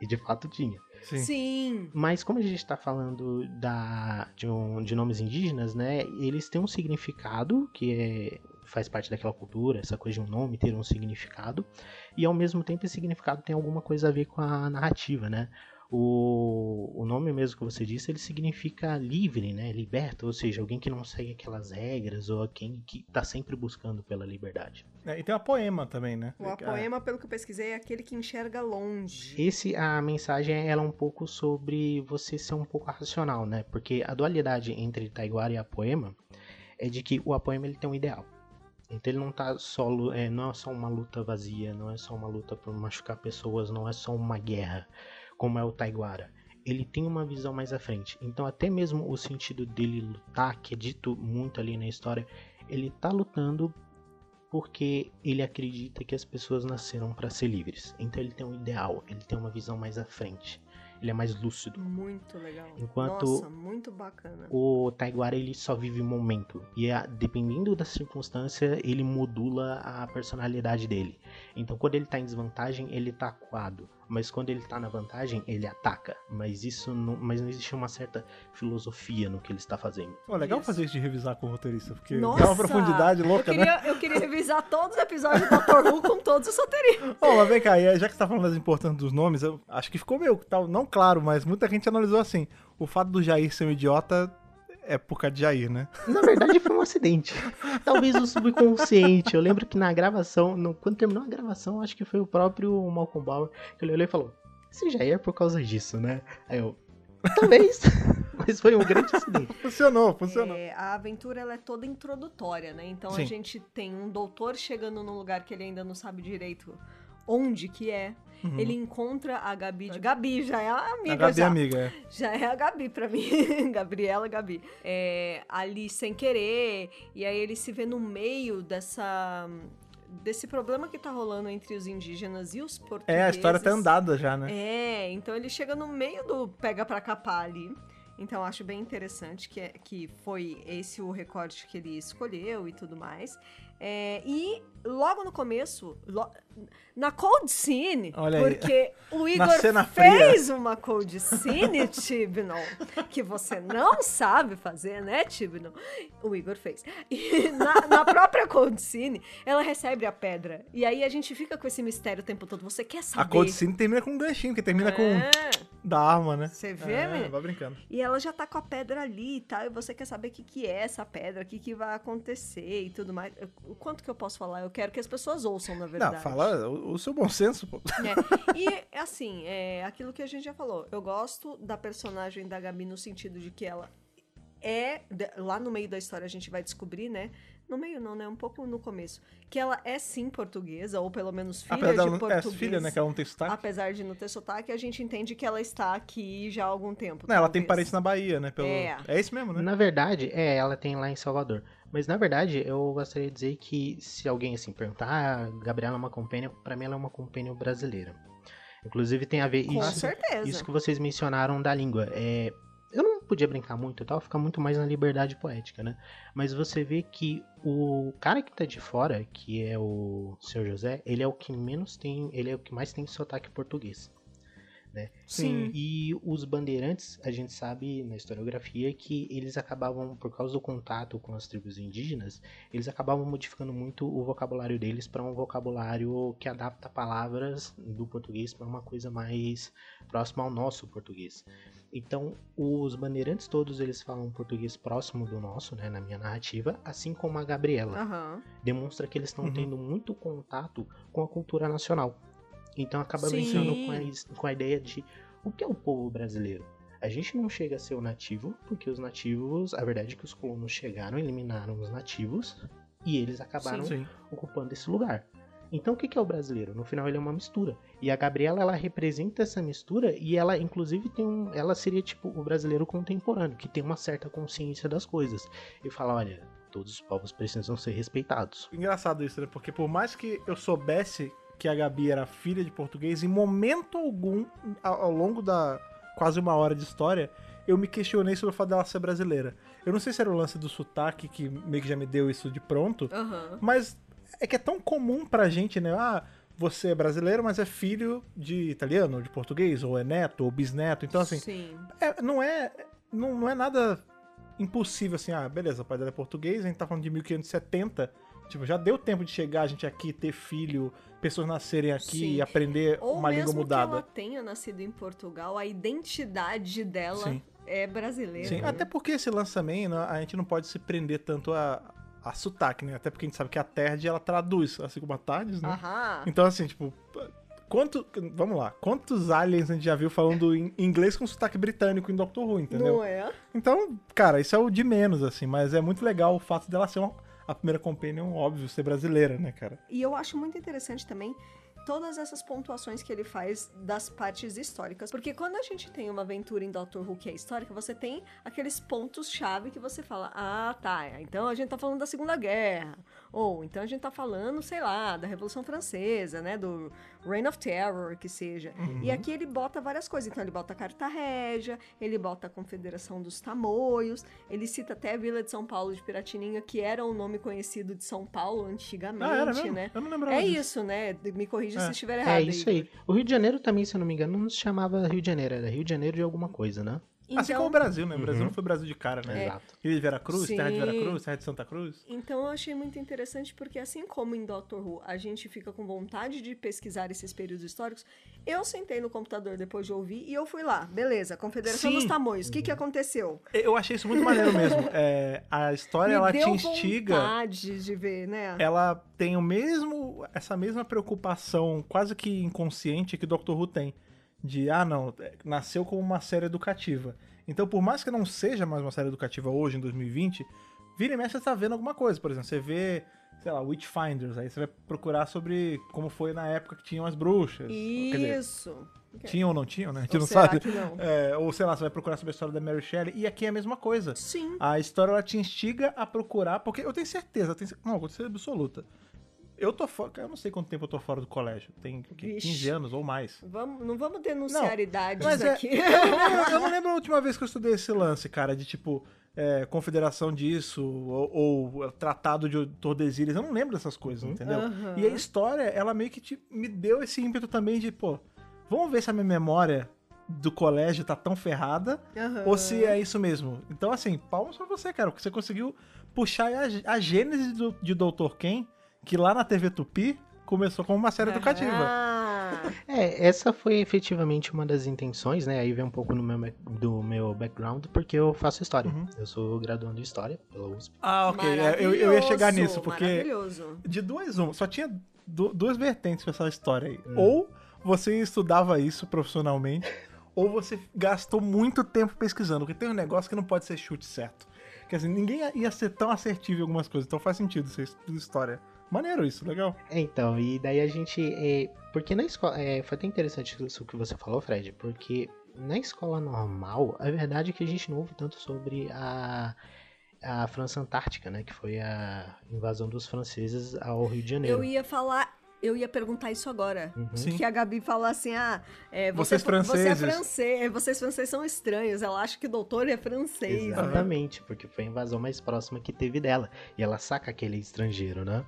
E de fato tinha. Sim. Sim. Mas como a gente tá falando da, de, um, de nomes indígenas, né? Eles têm um significado que é, faz parte daquela cultura, essa coisa de um nome ter um significado. E ao mesmo tempo esse significado tem alguma coisa a ver com a narrativa, né? O, o nome mesmo que você disse, ele significa livre, né? Liberto, ou seja, alguém que não segue aquelas regras ou alguém que está sempre buscando pela liberdade. É, e tem a poema também, né? O poema, pelo que eu pesquisei, é aquele que enxerga longe. Esse, a mensagem ela é um pouco sobre você ser um pouco racional, né? Porque a dualidade entre Taiguara e a poema é de que o Apoema ele tem um ideal. Então ele não tá só, é, não é só uma luta vazia, não é só uma luta por machucar pessoas, não é só uma guerra como é o Taiguara, ele tem uma visão mais à frente. Então até mesmo o sentido dele lutar, que é dito muito ali na história, ele tá lutando porque ele acredita que as pessoas nasceram para ser livres. Então ele tem um ideal, ele tem uma visão mais à frente ele é mais lúcido. Muito legal. Enquanto Nossa, muito bacana. O Taiguara ele só vive momento e a, dependendo da circunstância ele modula a personalidade dele. Então quando ele tá em desvantagem ele tá acuado, mas quando ele tá na vantagem ele ataca. Mas isso não, mas não existe uma certa filosofia no que ele está fazendo. Oh, legal isso. fazer isso de revisar com o roteirista, porque Nossa, dá uma profundidade louca, eu queria, né? Eu queria revisar todos os episódios do Dr. Who com todos os roteiristas. Oh, mas vem cá, já que você tá falando das importâncias dos nomes, eu acho que ficou meio, tal, não claro, mas muita gente analisou assim. O fato do Jair ser um idiota é por causa de Jair, né? [LAUGHS] Na verdade foi um acidente. Talvez o subconsciente. Eu lembro que na gravação, no, quando terminou a gravação, acho que foi o próprio Malcolm Bauer que ele olhou e falou: Esse Jair é por causa disso, né? Aí eu. Talvez. [LAUGHS] Mas foi um grande acidente. Funcionou, funcionou. É, a aventura ela é toda introdutória, né? Então Sim. a gente tem um doutor chegando num lugar que ele ainda não sabe direito onde que é. Uhum. Ele encontra a Gabi. De... Gabi já é a amiga. A Gabi já. é amiga, é. Já é a Gabi pra mim. [LAUGHS] Gabriela Gabi. É, ali sem querer. E aí ele se vê no meio dessa desse problema que tá rolando entre os indígenas e os portugueses. É, a história tá andada já, né? É, então ele chega no meio do pega pra capar ali. Então acho bem interessante que, é, que foi esse o recorte que ele escolheu e tudo mais. É, e logo no começo, lo, na cold scene, Olha porque aí. o [LAUGHS] Igor fez fria. uma cold scene, [LAUGHS] Tibnon, que você não sabe fazer, né, Tibnon? O Igor fez. E [LAUGHS] na, na, própria cold scene, ela recebe a pedra. E aí a gente fica com esse mistério o tempo todo. Você quer saber? A cold scene termina com um ganchinho, que termina é. com da arma, né? Você vê, é, Vai brincando. E ela já tá com a pedra ali e tal, e você quer saber o que, que é essa pedra, o que, que vai acontecer e tudo mais. O quanto que eu posso falar? Eu quero que as pessoas ouçam, na verdade. Não, fala o, o seu bom senso, pô. É. E, assim, é aquilo que a gente já falou. Eu gosto da personagem da Gabi no sentido de que ela é. Lá no meio da história a gente vai descobrir, né? No meio não, né? Um pouco no começo. Que ela é sim portuguesa, ou pelo menos filha Apesar de não- português. É, filha, né? Que ela não tem sotaque. Apesar de não ter sotaque, a gente entende que ela está aqui já há algum tempo. Não, ela tem parentes na Bahia, né? Pelo... É. É. isso mesmo, né? Na verdade, é, ela tem lá em Salvador. Mas na verdade, eu gostaria de dizer que se alguém assim perguntar, ah, Gabriela é uma companion, pra mim ela é uma companion brasileira. Inclusive tem a ver Com isso, certeza. isso que vocês mencionaram da língua. É, eu não podia brincar muito e tal, fica muito mais na liberdade poética, né? Mas você vê que o cara que tá de fora, que é o Sr. José, ele é o que menos tem, ele é o que mais tem sotaque português. Sim. E os bandeirantes, a gente sabe na historiografia que eles acabavam, por causa do contato com as tribos indígenas, eles acabavam modificando muito o vocabulário deles para um vocabulário que adapta palavras do português para uma coisa mais próxima ao nosso português. Então, os bandeirantes todos eles falam português próximo do nosso, né, na minha narrativa, assim como a Gabriela Aham. demonstra que eles estão Uhum. tendo muito contato com a cultura nacional. Então acaba Sim. brincando com a, com a ideia de o que é o povo brasileiro. A gente não chega a ser o nativo, porque os nativos, a verdade é que os colonos chegaram, eliminaram os nativos e eles acabaram Sim. ocupando esse lugar. Então o que que é o brasileiro? No final ele é uma mistura. E a Gabriela ela representa essa mistura e ela inclusive tem um, ela seria tipo o brasileiro contemporâneo, que tem uma certa consciência das coisas e fala, olha, todos os povos precisam ser respeitados. Engraçado isso, né? Porque por mais que eu soubesse que a Gabi era filha de português, em momento algum, ao, longo da quase uma hora de história, eu me questionei sobre o fato dela ser brasileira. Eu não sei se era o lance do sotaque que meio que já me deu isso de pronto, Aham. mas é que é tão comum pra gente, né? Ah, você é brasileiro, mas é filho de italiano, ou de português, ou é neto, ou bisneto. Então, assim, Sim. é, não é não, não é nada impossível assim, ah, beleza, o pai dela é português, a gente tá falando de 1570, tipo, já deu tempo de chegar a gente aqui, ter filho, pessoas nascerem aqui Sim. e aprender Ou uma língua mesmo mudada. que ela tenha nascido em Portugal, a identidade dela Sim. é brasileira. Sim, até porque esse né, a gente não pode se prender tanto a, a sotaque, né? Até porque a gente sabe que a Terd, ela traduz, assim como a Tardes, né? Aham. Então, assim, tipo, quanto, vamos lá, quantos aliens a gente já viu falando em inglês com sotaque britânico em Doctor Who, entendeu? Não é? Então, cara, isso é o de menos, assim, mas é muito legal o fato dela ser uma, a primeira companion, óbvio, ser brasileira, né, cara? E eu acho muito interessante também todas essas pontuações que ele faz das partes históricas. Porque quando a gente tem uma aventura em Doctor Who que é histórica, você tem aqueles pontos-chave que você fala: ah, tá, então a gente tá falando da Segunda Guerra. Ou então a gente tá falando, sei lá, da Revolução Francesa, né? Do Reign of Terror, que seja. E aqui ele bota várias coisas. Então ele bota a Carta Régia, ele bota a Confederação dos Tamoios, ele cita até a Vila de São Paulo de Piratininga, que era um nome conhecido de São Paulo antigamente, Ah, era mesmo? né? Eu não lembrava É disso. isso, né? Me corrija É. se estiver errado. É isso aí. Igor. O Rio de Janeiro também, se eu não me engano, não se chamava Rio de Janeiro, era Rio de Janeiro de alguma coisa, né? Assim Então- como o Brasil, né? O Brasil Uhum. não foi Brasil de cara, né? Exato. Rio de Veracruz, terra de Sim. Veracruz, terra de Santa Cruz. Então eu achei muito interessante porque assim como em Doctor Who a gente fica com vontade de pesquisar esses períodos históricos, eu sentei no computador depois de ouvir e eu fui lá, beleza, Confederação Sim. dos Tamoios, o que que aconteceu? Eu achei isso muito maneiro [LAUGHS] mesmo. É, a história, ela Me te deu instiga... vontade de ver, né? ela tem o mesmo essa mesma preocupação quase que inconsciente que Doctor Who tem de ah não é, nasceu como uma série educativa então por mais que não seja mais uma série educativa hoje em 2020 vira e mexe você tá vendo alguma coisa por exemplo você vê sei lá Witchfinders aí você vai procurar sobre como foi na época que tinham as bruxas dizer, Isso. tinham ou não tinham né a gente Ou não sabe que não? É, ou sei lá você vai procurar sobre a história da Mary Shelley e aqui é a mesma coisa Sim. a história ela te instiga a procurar, porque eu tenho certeza, eu tenho, não, certeza absoluta. Eu tô fora, eu não sei quanto tempo eu tô fora do colégio, tem? Vixe. 15 anos ou mais. Vamos, não vamos denunciar Não, idades mas é- aqui. [LAUGHS] Eu não, eu não [LAUGHS] lembro a última vez que eu estudei esse lance, cara, de tipo, é, confederação disso, ou, ou tratado de Tordesilhas, eu não lembro dessas coisas, entendeu? Aham. E a história, ela meio que te- me deu esse ímpeto também de, pô, vamos ver se a minha memória do colégio tá tão ferrada, Aham. ou se é isso mesmo. Então, assim, palmas pra você, cara, porque você conseguiu puxar a, a gênese do, de Dr. Ken, que lá na TV Tupi começou como uma série educativa. Ah, É, essa foi efetivamente uma das intenções, né? Aí vem um pouco no meu, do meu background, porque eu faço história. Uhum. Eu sou graduando em história pela USP. Ah, ok. é, eu, eu ia chegar nisso, porque Maravilhoso. de duas, uma. Só tinha du- duas vertentes pra essa história aí. Hum. Ou você estudava isso profissionalmente, [LAUGHS] ou você gastou muito tempo pesquisando, porque tem um negócio que não pode ser chute certo. Que assim, ninguém ia ser tão assertivo em algumas coisas, então faz sentido ser história. Maneiro isso, legal. É, então, e daí a gente. É, porque na escola. É, foi até interessante isso que você falou, Fred, porque na escola normal, a verdade é que a gente não ouve tanto sobre a, a França Antártica, né? Que foi a invasão dos franceses ao Rio de Janeiro. Eu ia falar eu ia perguntar isso agora. Uhum. Que a Gabi falou assim: ah, é, Vocês você, você é franceses. francês, vocês franceses são estranhos. Ela acha que o doutor é francês. né? Exatamente, porque foi a invasão mais próxima que teve dela. E ela saca aquele estrangeiro, né?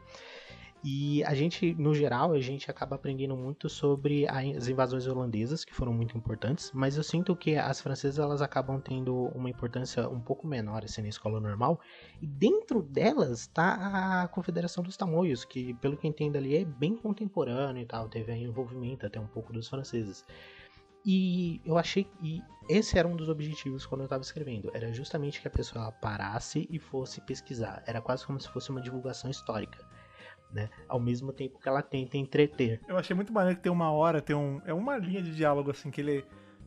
E a gente, no geral, a gente acaba aprendendo muito sobre as invasões holandesas, que foram muito importantes, mas eu sinto que as francesas elas acabam tendo uma importância um pouco menor assim, na escola normal, e dentro delas está a Confederação dos Tamoios, que pelo que entendo ali é bem contemporâneo e tal, teve envolvimento até um pouco dos franceses. E eu achei que esse era um dos objetivos quando eu estava escrevendo. Era justamente que a pessoa parasse e fosse pesquisar. Era quase como se fosse uma divulgação histórica. Né? Ao mesmo tempo que ela tenta entreter. Eu achei muito maneiro que tem uma hora, tem um. É uma linha de diálogo assim que ele.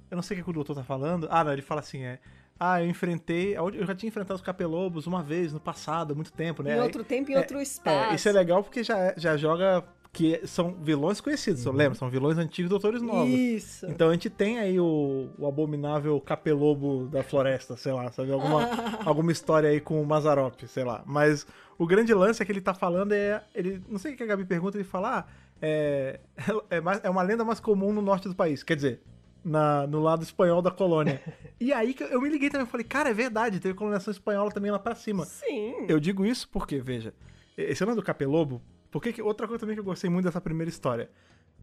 Eu não sei o que, que o doutor tá falando. Ah, não, ele fala assim, é. Ah, eu enfrentei. Eu já tinha enfrentado os capelobos uma vez no passado, há muito tempo, né? Em outro tempo, em é, outro espaço. É, isso é legal porque já, já joga. Que são vilões conhecidos, uhum. lembra? São vilões antigos doutores novos. Isso. Então a gente tem aí o, o abominável capelobo da floresta, sei lá, sabe? Alguma, [LAUGHS] alguma história aí com o Mazarop, sei lá. Mas o grande lance é que ele tá falando é. Ele, não sei o que a Gabi pergunta, ele fala: ah, é, [LAUGHS] é, mais, é uma lenda mais comum no norte do país. Quer dizer, na, no lado espanhol da colônia. [LAUGHS] e aí que eu me liguei também, eu falei, cara, é verdade, teve colonização espanhola também lá pra cima. Sim. Eu digo isso porque, veja, esse ano do Capelobo, porque que, outra coisa também que eu gostei muito dessa primeira história.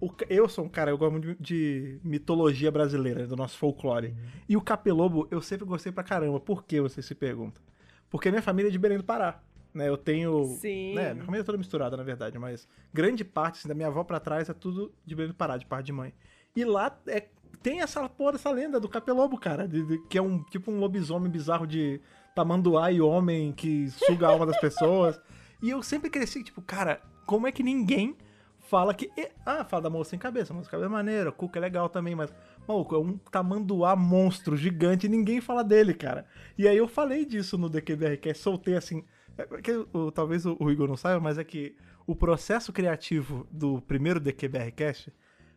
O, eu sou um cara, eu gosto muito de, de mitologia brasileira, do nosso folclore. Uhum. E o Capelobo eu sempre gostei pra caramba. Por que você se pergunta? Porque minha família é de Belém do Pará. Né, eu tenho. Sim. Né, minha família é toda misturada, na verdade, mas grande parte, assim, da minha avó pra trás é tudo de Belém do Pará, de parte de mãe. E lá é, tem essa porra dessa lenda do Capelobo, cara, de, de, que é um tipo um lobisomem bizarro de tamanduá e homem que suga a alma das pessoas. [LAUGHS] E eu sempre cresci, tipo, cara, como é que ninguém fala que. Ah, fala da moça sem cabeça, moça sem cabeça é maneira, Cuca é legal também, mas. Maluco, é um tamanduá monstro gigante e ninguém fala dele, cara. E aí eu falei disso no DQBR, que soltei assim. É, que, o, talvez o, o, Igor não saiba, mas é que o processo criativo do primeiro DQBR Cast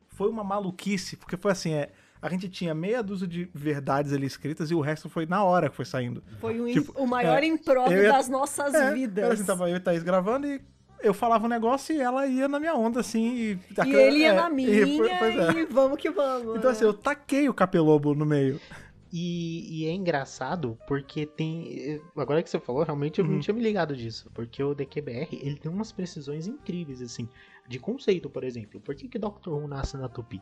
foi uma maluquice, porque foi assim, é, a gente tinha meia dúzia de verdades ali escritas e o resto foi na hora que foi saindo. Foi um tipo, o maior é, improv ia, das nossas é, vidas. Era assim, tava eu e Thaís gravando e eu falava um negócio e ela ia na minha onda, assim. E, e ele ia na minha e, e vamos que vamos. Então assim, eu taquei o capelobo no meio. E, e, é engraçado porque tem. Agora que você falou, realmente eu uhum. não tinha me ligado disso. Porque o DQBR ele tem umas precisões incríveis, assim. De conceito, por exemplo. Por que, que Dr. Who nasce na Tupi?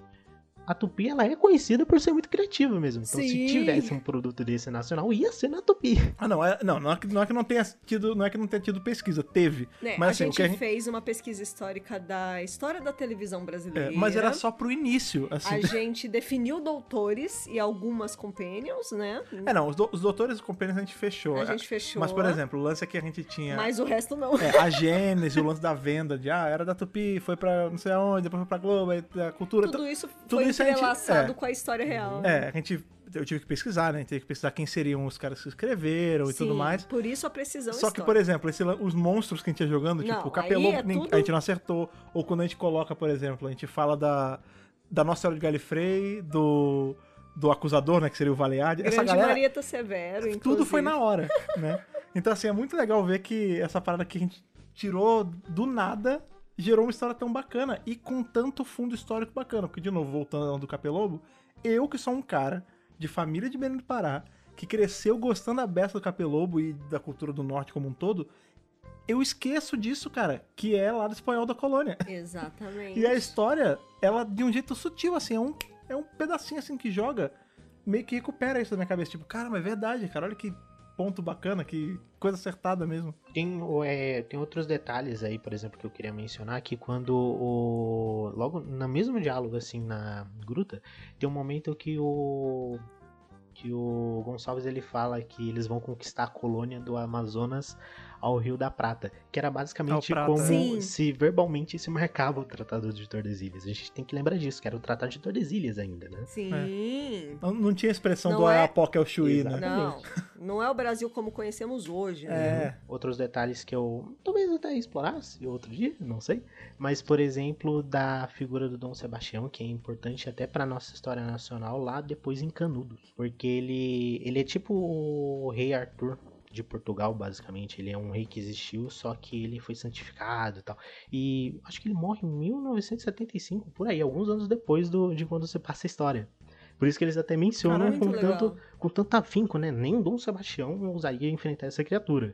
A Tupi ela é conhecida por ser muito criativa mesmo. Então, Sim. se tivesse um produto desse nacional, ia ser na Tupi. Ah, não, é, não, não é, que, não é que não tenha tido, não é que não tenha tido pesquisa, teve. É, mas a assim, gente a gente fez uma pesquisa histórica da história da televisão brasileira. É, mas era só pro início, assim. A gente definiu doutores e algumas companions, né? É, não, os, do, os doutores e companions a gente fechou. A gente fechou. Mas, por exemplo, o lance aqui a gente tinha... Mas o resto não. É, a Gênese, o lance da venda, de, ah, era da Tupi, foi pra não sei aonde, depois foi pra Globo, a cultura... Tudo isso tudo foi isso gente- entrelaçado é. com a história real. É, a gente. Eu tive que pesquisar, né? Tive que pesquisar quem seriam os caras que escreveram e tudo Sim, mais. Por isso a precisão Só que, histórica. por exemplo, esse os monstros que a gente ia jogando, Não, tipo, o Capelobo, aí é tudo- a gente não acertou. Ou quando a gente coloca, por exemplo, a gente fala da, da Nossa Senhora de Galifrey, do, do acusador, né? Que seria o Valeade. Essa Grande galera, Marieta Severo, inclusive. tudo foi na hora, né? [LAUGHS] Então, assim, é muito legal ver que essa parada que a gente tirou do nada gerou uma história tão bacana e com tanto fundo histórico bacana. Porque, de novo, voltando ao do Capelobo, eu que sou um cara de família de Belém do Pará, que cresceu gostando da beça do Capelobo e da cultura do norte como um todo, eu esqueço disso, cara, que é lá do espanhol da colônia. [LAUGHS] Exatamente. E a história, ela de um jeito sutil, assim, é um, é um pedacinho assim que joga, meio que recupera isso da minha cabeça. Tipo, cara, mas é verdade, cara, olha que ponto bacana, que coisa acertada mesmo. Tem, é, tem outros detalhes aí, por exemplo, que eu queria mencionar, que quando o. Logo no mesmo diálogo, assim, na gruta, tem um momento que o. Que o Gonçalves ele fala que eles vão conquistar a colônia do Amazonas ao Rio da Prata, que era basicamente como Sim. se verbalmente se marcava o Tratado de Tordesilhas. A gente tem que lembrar disso, que era o Tratado de Tordesilhas ainda, né? Sim. Não, não tinha expressão Não do é- Arapoca é o Chuí, né? Não, não é o Brasil como conhecemos hoje, né? É. Outros detalhes que eu talvez até explorasse outro dia, não sei. Mas, por exemplo, da figura do Dom Sebastião, que é importante até para nossa história nacional, lá depois em Canudos. Porque ele, ele é tipo o rei Arthur de Portugal, basicamente. Ele é um rei que existiu, só que ele foi santificado e tal. E acho que ele morre em 1975, por aí, alguns anos depois do, de quando você passa a história. Por isso que eles até mencionam com legal. tanto, com tanto afinco, né? Nem o Dom Sebastião ousaria enfrentar essa criatura.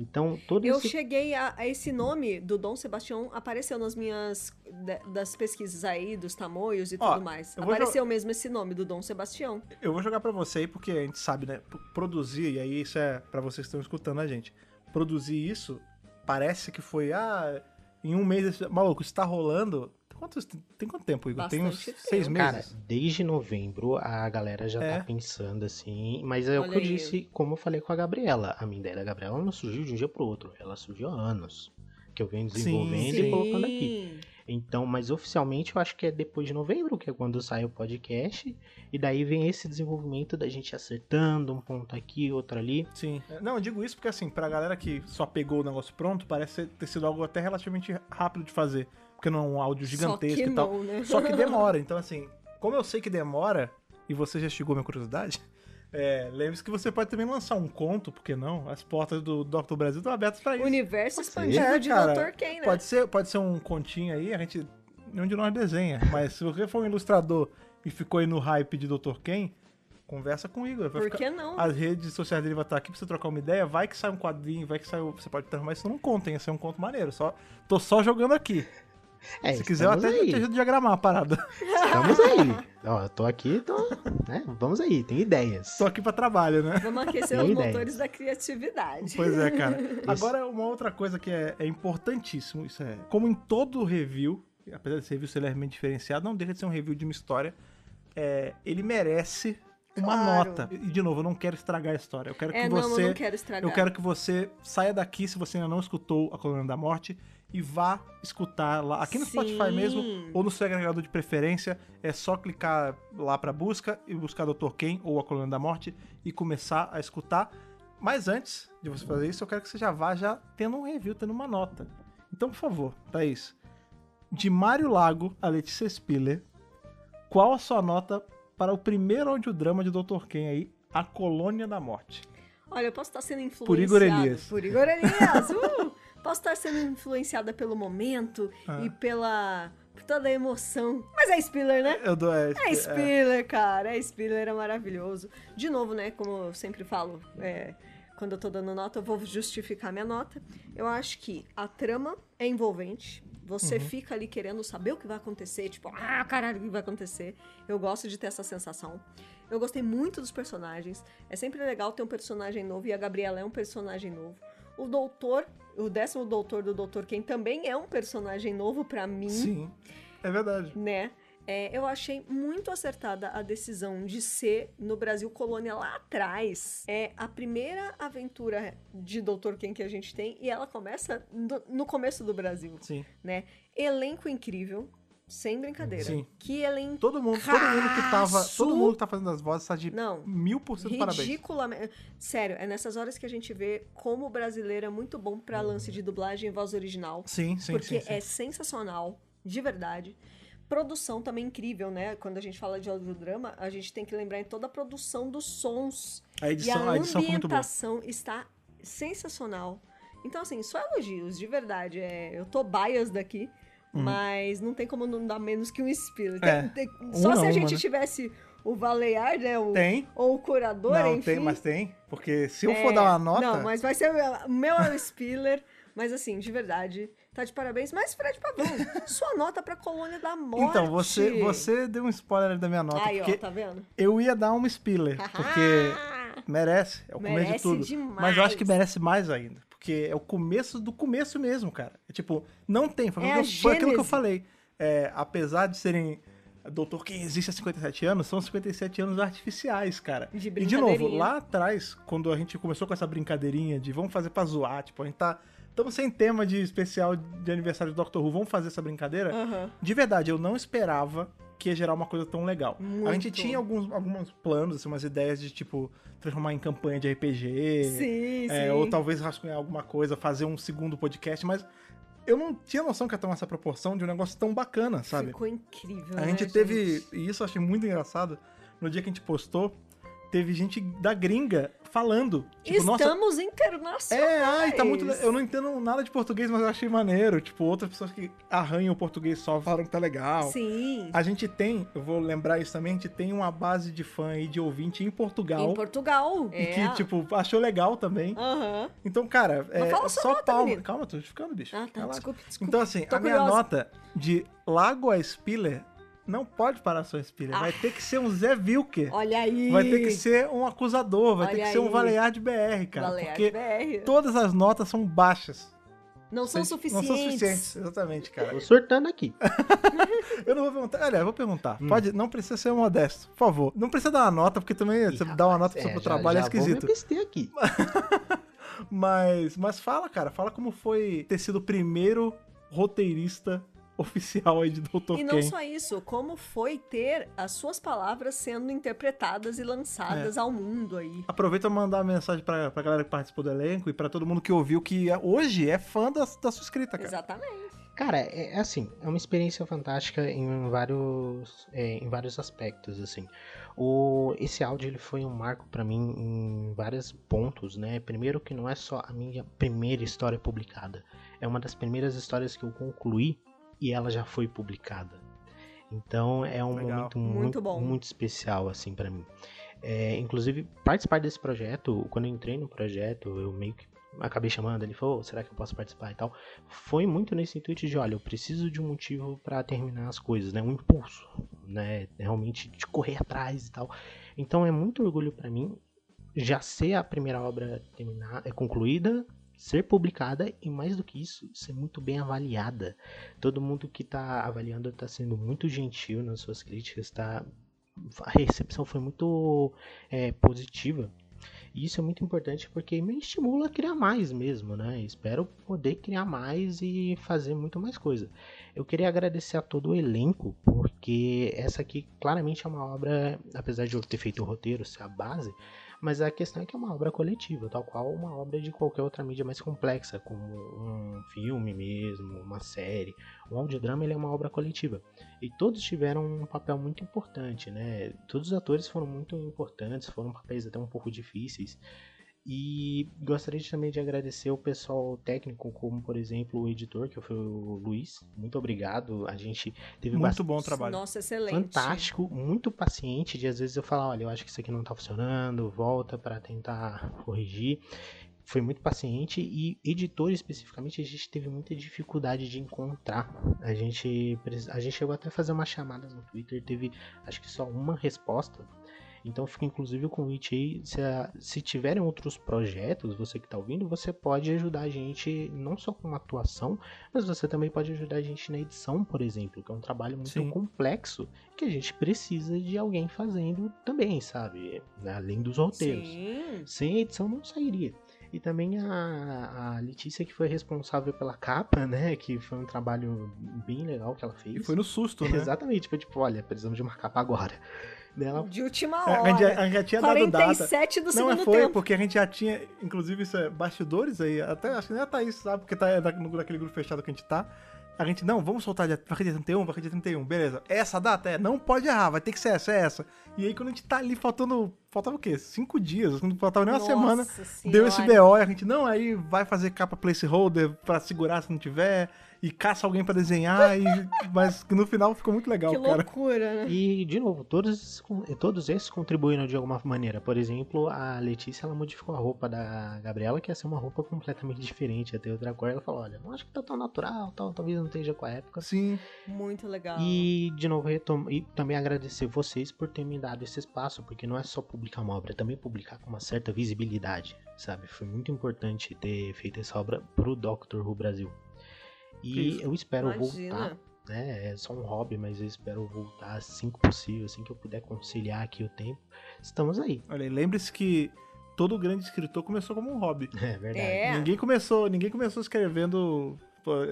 Então, todo Eu esse... cheguei a, a esse nome do Dom Sebastião, apareceu nas minhas da- das pesquisas aí, dos tamoios e Ó, tudo mais. Apareceu mesmo esse nome do Dom Sebastião. Eu vou jogar pra você aí, porque a gente sabe, né? Produzir, e aí isso é pra vocês que estão escutando a gente. Produzir isso parece que foi, ah, em um mês. esse- Maluco, isso tá rolando. Quantos, tem quanto tempo, Igor? tem uns Bastante seis tempo. Cara, meses. desde novembro a galera já É. tá pensando assim, mas é o Olha que eu aí. disse, como eu falei com a Gabriela. A minha ideia da Gabriela não surgiu de um dia pro outro, ela surgiu há anos. Que eu venho desenvolvendo e colocando aqui. Então, mas oficialmente eu acho que é depois de novembro, que é quando sai o podcast. E daí vem esse desenvolvimento da gente acertando um ponto aqui, outro ali. Sim. Não, eu digo isso porque, assim, pra galera que só pegou o negócio pronto, parece ter sido algo até relativamente rápido de fazer. Porque não é um áudio gigantesco Só que e tal. não, né? Só que [LAUGHS] demora. Então, assim, como eu sei que demora, e você já instigou minha curiosidade, é, lembre-se que você pode também lançar um conto, por que não? As portas do Dr. Brasil estão abertas pra isso. Universo ser. expandido É, de cara, Dr. Ken, né? Pode ser, pode ser um continho aí, a gente. Nenhum de nós desenha. [LAUGHS] Mas se você for um ilustrador e ficou aí no hype de Dr. Ken, conversa com o Igor. Vai Por ficar- que não? As redes sociais dele vão estar aqui pra você trocar uma ideia. Vai que sai um quadrinho, vai que sai. Você pode transformar isso num conto, hein? Esse é um conto maneiro. Só, tô só jogando aqui. É, Se quiser, eu até aí. te ajudo a diagramar a parada. Estamos aí. [LAUGHS] Ó, eu tô aqui, tô. Né? Vamos aí, tem ideias. Tô aqui pra trabalho, né? Vamos aquecer Tem os ideia. motores da criatividade. Pois é, cara. [LAUGHS] Agora, uma outra coisa que é, é importantíssimo, isso é. Como em todo review, apesar desse review ser levemente diferenciado, não deixa de ser um review de uma história. é, ele merece uma Claro. nota. E, de novo, eu não quero estragar a história. Eu quero É, que não, você. eu não quero estragar. Eu quero que você saia daqui, se você ainda não escutou A Colônia da Morte, e vá escutar lá, aqui no Spotify Sim. mesmo, ou no seu agregador de preferência. É só clicar lá pra busca e buscar Dr. Ken ou A Colônia da Morte e começar a escutar. Mas antes de você fazer isso, eu quero que você já vá já tendo um review, tendo uma nota. Então, por favor, Thaís. De Mário Lago a Letícia Spiller, qual a sua nota para o primeiro audiodrama de Dr. Ken aí, A Colônia da Morte? Olha, eu posso estar sendo influenciada. Por Igor Elias. Por Igor Elias. uh! [LAUGHS] Posso estar sendo influenciada pelo momento Ah. e pela por toda a emoção. Mas é Spiller, né? Eu dou, é, É Spiller, cara. É Spiller, é maravilhoso. De novo, né? Como eu sempre falo, é, quando eu tô dando nota, eu vou justificar minha nota. Eu acho que a trama é envolvente. Você Uhum. fica ali querendo saber o que vai acontecer, tipo, ah, caralho, o que vai acontecer? Eu gosto de ter essa sensação. Eu gostei muito dos personagens. É sempre legal ter um personagem novo e a Gabriela é um personagem novo. O doutor, o décimo doutor do Doutor Ken também é um personagem novo pra mim Sim, é verdade. né? É, eu achei muito acertada a decisão de ser no Brasil Colônia lá atrás. É a primeira aventura de Dr. Ken que a gente tem e ela começa no, no começo do Brasil, Sim. né? Elenco incrível, sem brincadeira. Sim. Que elenco Todo mundo, todo mundo que tava. Todo mundo que tá fazendo as vozes tá de Não. mil por cento parabéns. ridiculamente. Sério, é nessas horas que a gente vê como o brasileiro é muito bom pra lance de dublagem e voz original. Sim, sim, porque sim, sim. é sensacional, de verdade. Produção também incrível, né? Quando a gente fala de audiodrama, a gente tem que lembrar em toda a produção dos sons. A edição, e a, a edição ambientação está sensacional. Então, assim, só elogios, de verdade. É, eu tô bias daqui, mas não tem como não dar menos que um Spiller. Tem- Uhum. É. tem- Um só se a uma, gente né? tivesse o Valeiar, né? O, Tem. Ou o curador, Não, enfim. tem, mas tem. Porque se eu É, for dar uma nota. Não, mas vai ser o meu é o Spiller. [LAUGHS] Mas assim, de verdade, tá de parabéns. Mas, Fred Pavão, [LAUGHS] sua nota pra Colônia da Morte. Então, você, você deu um spoiler da minha nota. Aí, porque ó, tá vendo? eu ia dar uma Spiller. [LAUGHS] Porque merece. É o começo de Merece tudo. Mas eu acho que demais. merece mais ainda. Porque é o começo do começo mesmo, cara. É tipo, não tem. Foi, É aquilo, a que eu- foi aquilo que eu falei. É, apesar de serem Doutor Quem existe há 57 anos, são 57 anos artificiais, cara. De E de novo, lá atrás, quando a gente começou com essa brincadeirinha de vamos fazer pra zoar, tipo, a gente tá. Estamos sem tema de especial de aniversário do Doctor Who, vamos fazer essa brincadeira? Aham. De verdade, eu não esperava que ia gerar uma coisa tão legal. A gente Muito. tinha alguns, alguns planos, assim, umas ideias de, tipo, transformar em campanha de RPG. Sim, é, sim. ou talvez rascunhar alguma coisa, fazer um segundo podcast, mas eu não tinha noção que ia tomar essa proporção de um negócio tão bacana, sabe? Ficou incrível, A né, gente teve, gente? e isso eu achei muito engraçado, no dia que a gente postou, teve gente da gringa falando. Tipo, nossa, Estamos internacionais. é, ai, tá muito. Eu não entendo nada de português, mas eu achei maneiro. Tipo, outras pessoas que arranham o português só falaram que tá legal. Sim. A gente tem, eu vou lembrar isso também, a gente tem uma base de fã e de ouvinte em Portugal. Em Portugal. E é. que, tipo, achou legal também. Aham. Então, cara, é fala só nota, palma. menino. Calma, tô justificando, bicho. Ah, tá. Relaxa. Desculpe, desculpe. Então, assim, Tô a minha curiosa. nota de Lago a Spiller não pode parar só Spiller. Vai ter que ser um Zé Wilker. Olha aí. Vai ter que ser um acusador, vai ter Olha que ser um aí. Balear de BR, cara. Balear porque BR. todas as notas são baixas. Não são Não suficientes. são suficientes, exatamente, cara. Tô surtando aqui. [LAUGHS] Eu não vou perguntar. Olha, eu vou perguntar. Hum. Pode, não precisa ser modesto, por favor. Não precisa dar uma nota, porque também Ih, você dá uma nota rapaz, pro é, trabalho já, é já vou esquisito. me aqui. [LAUGHS] Mas, mas fala, cara, fala como foi ter sido o primeiro roteirista [LAUGHS] oficial aí de Dr. E não só isso, como foi ter as suas palavras sendo interpretadas e lançadas É. ao mundo aí. Aproveita pra mandar uma mensagem pra, pra galera que participou do elenco e pra todo mundo que ouviu que hoje é fã da, da sua escrita, cara. Exatamente. Cara, é é assim, é uma experiência fantástica em vários, é, em vários aspectos, assim. O, esse áudio ele foi um marco pra mim em vários pontos, né? Primeiro que não é só a minha primeira história publicada, é uma das primeiras histórias que eu concluí e ela já foi publicada. Então é um Legal. momento Muito muito, bom. muito especial assim para mim. É, inclusive participar desse projeto, quando eu entrei no projeto, eu meio que acabei chamando, ele falou, "Ô, será que eu posso participar e tal? Foi muito nesse intuito de, olha, eu preciso de um motivo para terminar as coisas, né? Um impulso, né? Realmente de correr atrás e tal. Então é muito orgulho para mim já ser a primeira obra terminada, é concluída, ser publicada e mais do que isso, ser muito bem avaliada. Todo mundo que tá avaliando tá sendo muito gentil nas suas críticas, tá? A recepção foi muito é, positiva. E isso é muito importante porque me estimula a criar mais mesmo, né? Espero poder criar mais e fazer muito mais coisa. Eu queria agradecer a todo o elenco, porque essa aqui claramente é uma obra, apesar de eu ter feito o roteiro ser a base, mas a questão é que é uma obra coletiva, tal qual uma obra de qualquer outra mídia mais complexa, como um filme mesmo, uma série. O audiodrama ele é uma obra coletiva. E todos tiveram um papel muito importante, né? Todos os atores foram muito importantes, foram papéis até um pouco difíceis. E gostaria também de agradecer o pessoal técnico, como por exemplo o editor, que foi o Luiz. Muito obrigado. A gente teve Muito bastante bom trabalho. Nossa, excelente. fantástico, muito paciente, de às vezes eu falar, olha, eu acho que isso aqui não tá funcionando, volta para tentar corrigir. Foi muito paciente e editor especificamente a gente teve muita dificuldade de encontrar. A gente a gente chegou até a fazer uma chamada no Twitter, teve acho que só uma resposta. Então fica inclusive o convite aí, se, a- se tiverem outros projetos, você que está ouvindo, você pode ajudar a gente não só com atuação, mas você também pode ajudar a gente na edição, por exemplo, que é um trabalho muito Sim. complexo que a gente precisa de alguém fazendo também, sabe? Além dos roteiros. Sim. Sem edição não sairia. E também a, a Letícia, que foi responsável pela capa, né? Que foi um trabalho bem legal que ela fez. E foi no susto, né? [LAUGHS] Exatamente, foi tipo, olha, precisamos de uma capa agora. Daí Ela De última É, A hora. gente, já- a gente já tinha dado data. 47 do Não, segundo mas foi, tempo. porque a gente já tinha, inclusive, isso é bastidores aí, até acho que nem a Thaís sabe, porque tá é naquele grupo fechado que a gente tá. A gente, não, vamos soltar dia, vai dia 31, vai dia 31, beleza. Essa data é, não pode errar, vai ter que ser essa, é essa. E aí quando a gente tá ali faltando, faltava o quê? Cinco dias, não faltava nem uma Nossa semana. Senhora. Deu esse BO e a gente, não, aí vai fazer capa placeholder pra segurar se não tiver, e caça alguém pra desenhar, e, [LAUGHS] mas no final ficou muito legal, Que cara. loucura, né? E, de novo, todos, todos esses contribuíram de alguma maneira. Por exemplo, a Letícia ela modificou a roupa da Gabriela, que ia ser uma roupa completamente diferente, ia ter outra cor. Ela falou: Olha, não acho que tá tão natural, tal, talvez não esteja com a época. Sim, Muito legal. E, de novo, retom- e também agradecer vocês por terem me dado esse espaço, porque não é só publicar uma obra, é também publicar com uma certa visibilidade, sabe? Foi muito importante ter feito essa obra pro Doctor Who Brasil. E Isso. eu espero Imagina. voltar né? É só um hobby, mas eu espero voltar assim que possível, assim que eu puder conciliar aqui o tempo. Estamos aí. Olha, lembre-se que todo grande escritor começou como um hobby. [LAUGHS] É verdade. É. Ninguém começou, ninguém começou escrevendo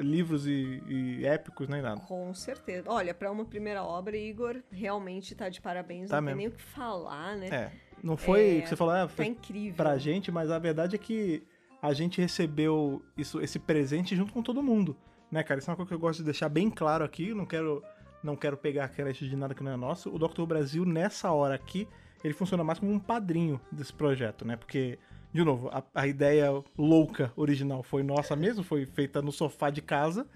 livros e, e épicos nem nada. Com certeza. Olha, pra uma primeira obra, Igor realmente tá de parabéns. Tá não mesmo. tem nem o que falar, né? É, não foi É, o que você falou, ah, Tá foi incrível. pra gente, mas a verdade é que a gente recebeu isso, esse presente junto com todo mundo, né, cara? Isso é uma coisa que eu gosto de deixar bem claro aqui, não quero não quero pegar crédito de nada que não é nosso. O Dr. Brasil, nessa hora aqui, ele funciona mais como um padrinho desse projeto, né? Porque, de novo, a, a ideia louca original foi nossa mesmo, foi feita no sofá de casa,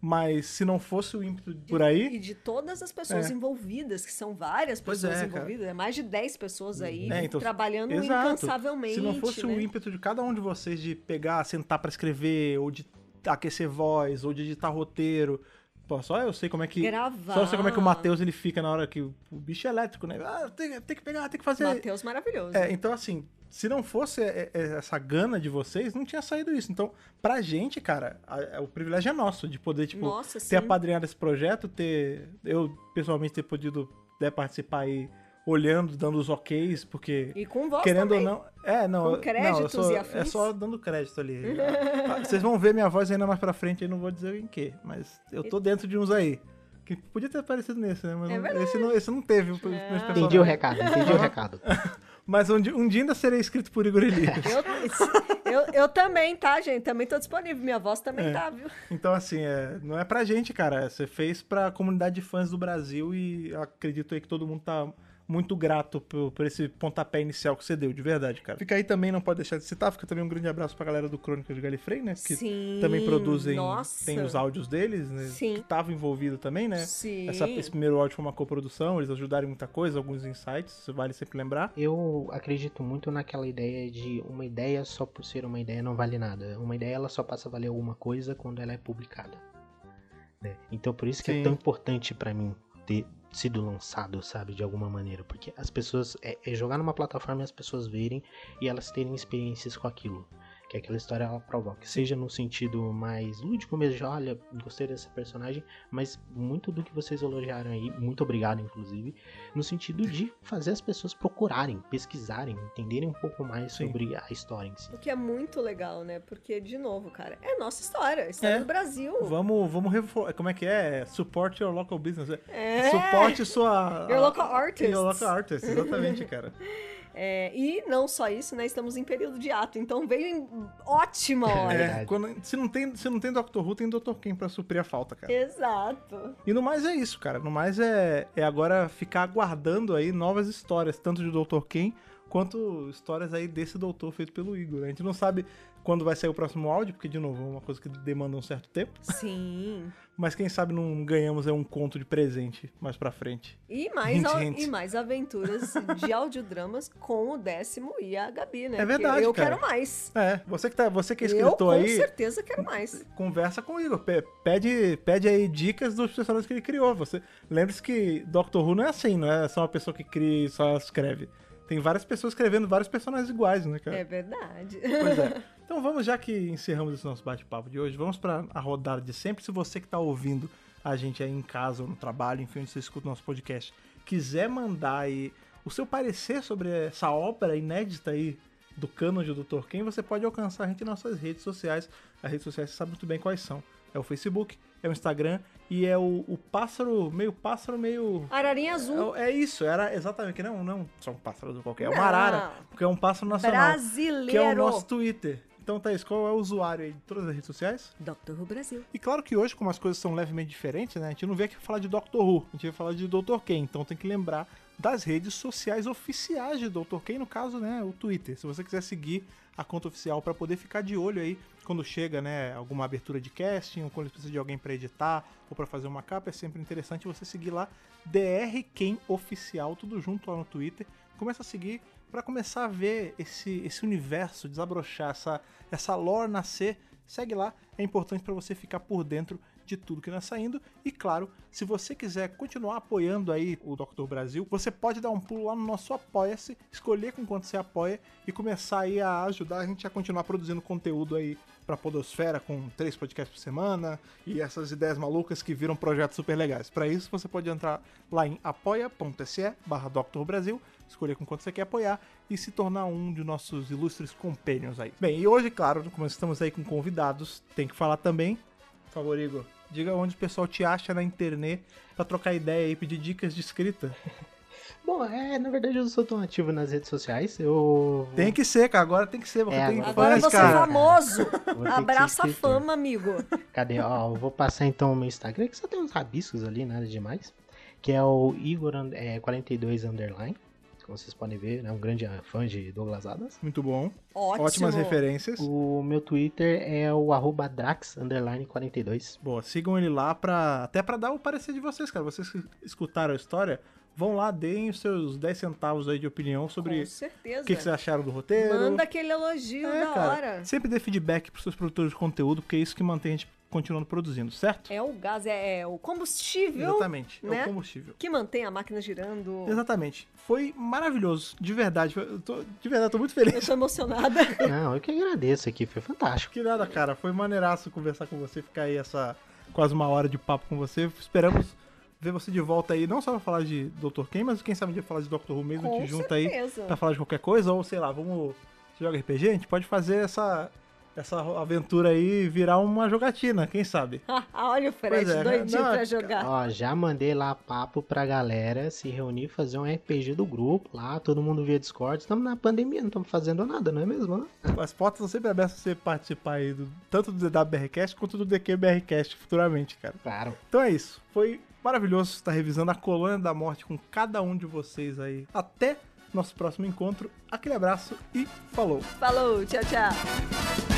mas se não fosse o ímpeto por aí, E de todas as pessoas É. envolvidas, que são várias pessoas é, envolvidas, é mais de 10 pessoas aí É, então, trabalhando Exato. incansavelmente. Se não fosse né? o ímpeto de cada um de vocês de pegar, sentar pra escrever, ou de aquecer voz, ou de editar roteiro. Pô, só eu sei como é que. Gravar. Só eu sei como é que o Matheus ele fica na hora que o, bicho é elétrico, né? Ah, tem, tem que pegar, tem que fazer. Matheus maravilhoso. É, então assim, se não fosse é, é, essa gana de vocês, não tinha saído isso. Então, pra gente, cara, a- a- o privilégio é nosso de poder, tipo, Nossa, ter apadrinhado esse projeto, ter. Eu, pessoalmente, ter podido né, participar aí olhando, dando os oks, porque. E com voz Querendo também. ou não. É, não. Com eu- não, eu créditos sou- e É afins. só dando crédito ali. [LAUGHS] Ah, Vocês vão ver minha voz ainda mais pra frente, aí não vou dizer em quê. Mas eu tô dentro de uns aí. Que podia ter aparecido nesse, né? Mas É não- esse, não, esse não teve. meus Entendi o recado, entendi o recado. [LAUGHS] Mas um dia, um dia ainda serei escrito por Igor Elias. Eu, eu, eu também, tá, gente? Também tô disponível. Minha voz também É. tá, viu? Então, assim, é, não é pra gente, cara. Você fez pra comunidade de fãs do Brasil e acredito aí que todo mundo tá muito grato por, por esse pontapé inicial que você deu, de verdade, cara. Fica aí também, não pode deixar de citar, fica também um grande abraço pra galera do Crônicas de Galifrey, né? Que Sim. também produzem, Nossa. tem os áudios deles, né? Sim. Que tava envolvido também, né? Sim. Essa- esse primeiro áudio foi uma coprodução, eles ajudaram em muita coisa, alguns insights, vale sempre lembrar. Eu acredito muito naquela ideia de uma ideia só por ser uma ideia não vale nada. Uma ideia ela só passa a valer alguma coisa quando ela é publicada. né? Então por isso que Sim. é tão importante pra mim ter sido lançado, sabe, de alguma maneira, porque as pessoas é, é jogar numa plataforma e as pessoas verem e elas terem experiências com aquilo. Que aquela história ela provoca, seja no sentido mais lúdico mesmo, de olha, gostei dessa personagem, mas muito do que vocês elogiaram aí, muito obrigado inclusive, no sentido de fazer as pessoas procurarem, pesquisarem, entenderem um pouco mais Sim. sobre a história em si. O que é muito legal, né? Porque, de novo, cara, é nossa história. A história É. do Brasil. Vamos, vamos refor- Como é que é? Support your local business. É. Suporte sua. Your local artists. Your local artist, exatamente, cara. [LAUGHS] É, e não só isso, né? Estamos em período de ato, então veio em ótima hora. É, quando- se, não tem, se não tem Doctor Who, tem Dr. Quem pra suprir a falta, cara. Exato. E no mais é isso, cara. No mais é, é agora ficar aguardando aí novas histórias, tanto de Dr. Quem quanto histórias aí desse doutor feito pelo Igor. A gente não sabe quando vai sair o próximo áudio, porque, de novo, é uma coisa que demanda um certo tempo. Sim. Mas quem sabe não ganhamos aí um conto de presente mais pra frente. E mais, Hint, hint. e mais aventuras de audiodramas com o décimo e a Gabi, né? É verdade, Que Eu cara. quero mais. É, você que, tá, você que é eu, escritor com aí, certeza, quero mais. conversa com o Igor. Pe- Pede, pede aí dicas dos personagens que ele criou. Você Lembre-se que Doctor Who não é assim, não é só uma pessoa que cria e só escreve. Tem várias pessoas escrevendo vários personagens iguais, né, cara? É verdade. Pois é. [LAUGHS] Então vamos, já que encerramos esse nosso bate-papo de hoje, vamos para a rodada de sempre. Se você que está ouvindo a gente aí em casa ou no trabalho, enfim, onde você escuta o nosso podcast, quiser mandar aí o seu parecer sobre essa obra inédita aí do canon de Dr. Quem, você pode alcançar a gente nas nossas redes sociais. As redes sociais você sabe muito bem quais são. É o Facebook, é o Instagram e é o, o pássaro, meio pássaro, meio Ararinha azul. é, é isso, era exatamente, que não, não só um pássaro qualquer, é uma Não. arara, porque é um pássaro nacional. Brasileiro. Que é o nosso Twitter. Então, Thaís, qual é o usuário aí de todas as redes sociais? Dr. Who Brasil. E claro que hoje, como as coisas são levemente diferentes, né? A gente não veio aqui falar de Doctor Who, a gente veio falar de Dr. Quem. Então tem que lembrar das redes sociais oficiais de Dr. Quem, no caso, né, o Twitter. Se você quiser seguir a conta oficial para poder ficar de olho aí quando chega, né, alguma abertura de casting, ou quando precisa de alguém para editar ou para fazer uma capa, é sempre interessante você seguir lá DR Quem Oficial, tudo junto lá no Twitter. Começa a seguir para começar a ver esse, esse universo desabrochar, essa, essa lore nascer. Segue lá, é importante para você ficar por dentro de tudo que está saindo. E claro, se você quiser continuar apoiando aí o Dr. Brasil, você pode dar um pulo lá no nosso Apoia-se, escolher com quanto você apoia e começar aí a ajudar a gente a continuar produzindo conteúdo aí pra Podosfera com três podcasts por semana e essas ideias malucas que viram projetos super legais. Para isso, você pode entrar lá em apoia.se barra Brasil, escolher com quanto você quer apoiar e se tornar um de nossos ilustres companions aí. Bem, e hoje, claro, como estamos aí com convidados, tem que falar também, por favor, Igor, diga onde o pessoal te acha na internet para trocar ideia e pedir dicas de escrita. [LAUGHS] Bom, é, na verdade eu não sou tão ativo nas redes sociais. Eu. Tem que ser, cara. Agora tem que ser. Porque É, tem agora- fãs, você é famoso. [LAUGHS] Abraça a fama, amigo. [LAUGHS] Cadê? Ó, eu vou passar então o meu Instagram, que só tem uns rabiscos ali, nada demais. Que é o Igor é, 42 Underline. Como vocês podem ver, é um grande fã de Douglas Adams. Muito bom. Ótimo. Ótimas referências. O meu Twitter é o arroba Drax Underline 42. Boa, sigam ele lá pra. Até pra dar o parecer de vocês, cara. Vocês que escutaram a história, vão lá, deem os seus 10 centavos aí de opinião sobre Com o que, que vocês acharam do roteiro. Manda aquele elogio É, da cara, hora. Sempre dê feedback pros seus produtores de conteúdo, porque é isso que mantém a gente continuando produzindo, certo? É o gás, é, é o combustível Exatamente. É né? o combustível. que mantém a máquina girando. Exatamente. Foi maravilhoso, de verdade. Eu tô- de verdade, tô muito feliz. Eu tô emocionada. [LAUGHS] Não, eu que agradeço aqui, foi fantástico. Que nada, cara. Foi maneiraço conversar com você, ficar aí essa quase uma hora de papo com você. Esperamos ver você de volta aí, não só pra falar de Dr. Quem, mas quem sabe dia falar de Dr. Who mesmo, Com te junta aí pra falar de qualquer coisa, ou sei lá, vamos. Você joga RPG? A gente pode fazer essa, essa aventura aí virar uma jogatina, quem sabe? [LAUGHS] Olha o Fred, é, doidinho não, pra jogar. Ó, já mandei lá papo pra galera se reunir, fazer um RPG do grupo lá, todo mundo via Discord. Estamos na pandemia, não estamos fazendo nada, não é mesmo? Né? As portas estão sempre abertas pra você participar aí, do, tanto do DWBRcast quanto do DQBRcast futuramente, cara. Claro. Então é isso. Foi maravilhoso estar revisando a Colônia da Morte com cada um de vocês aí. Até nosso próximo encontro. Aquele abraço e falou! Falou, tchau, tchau.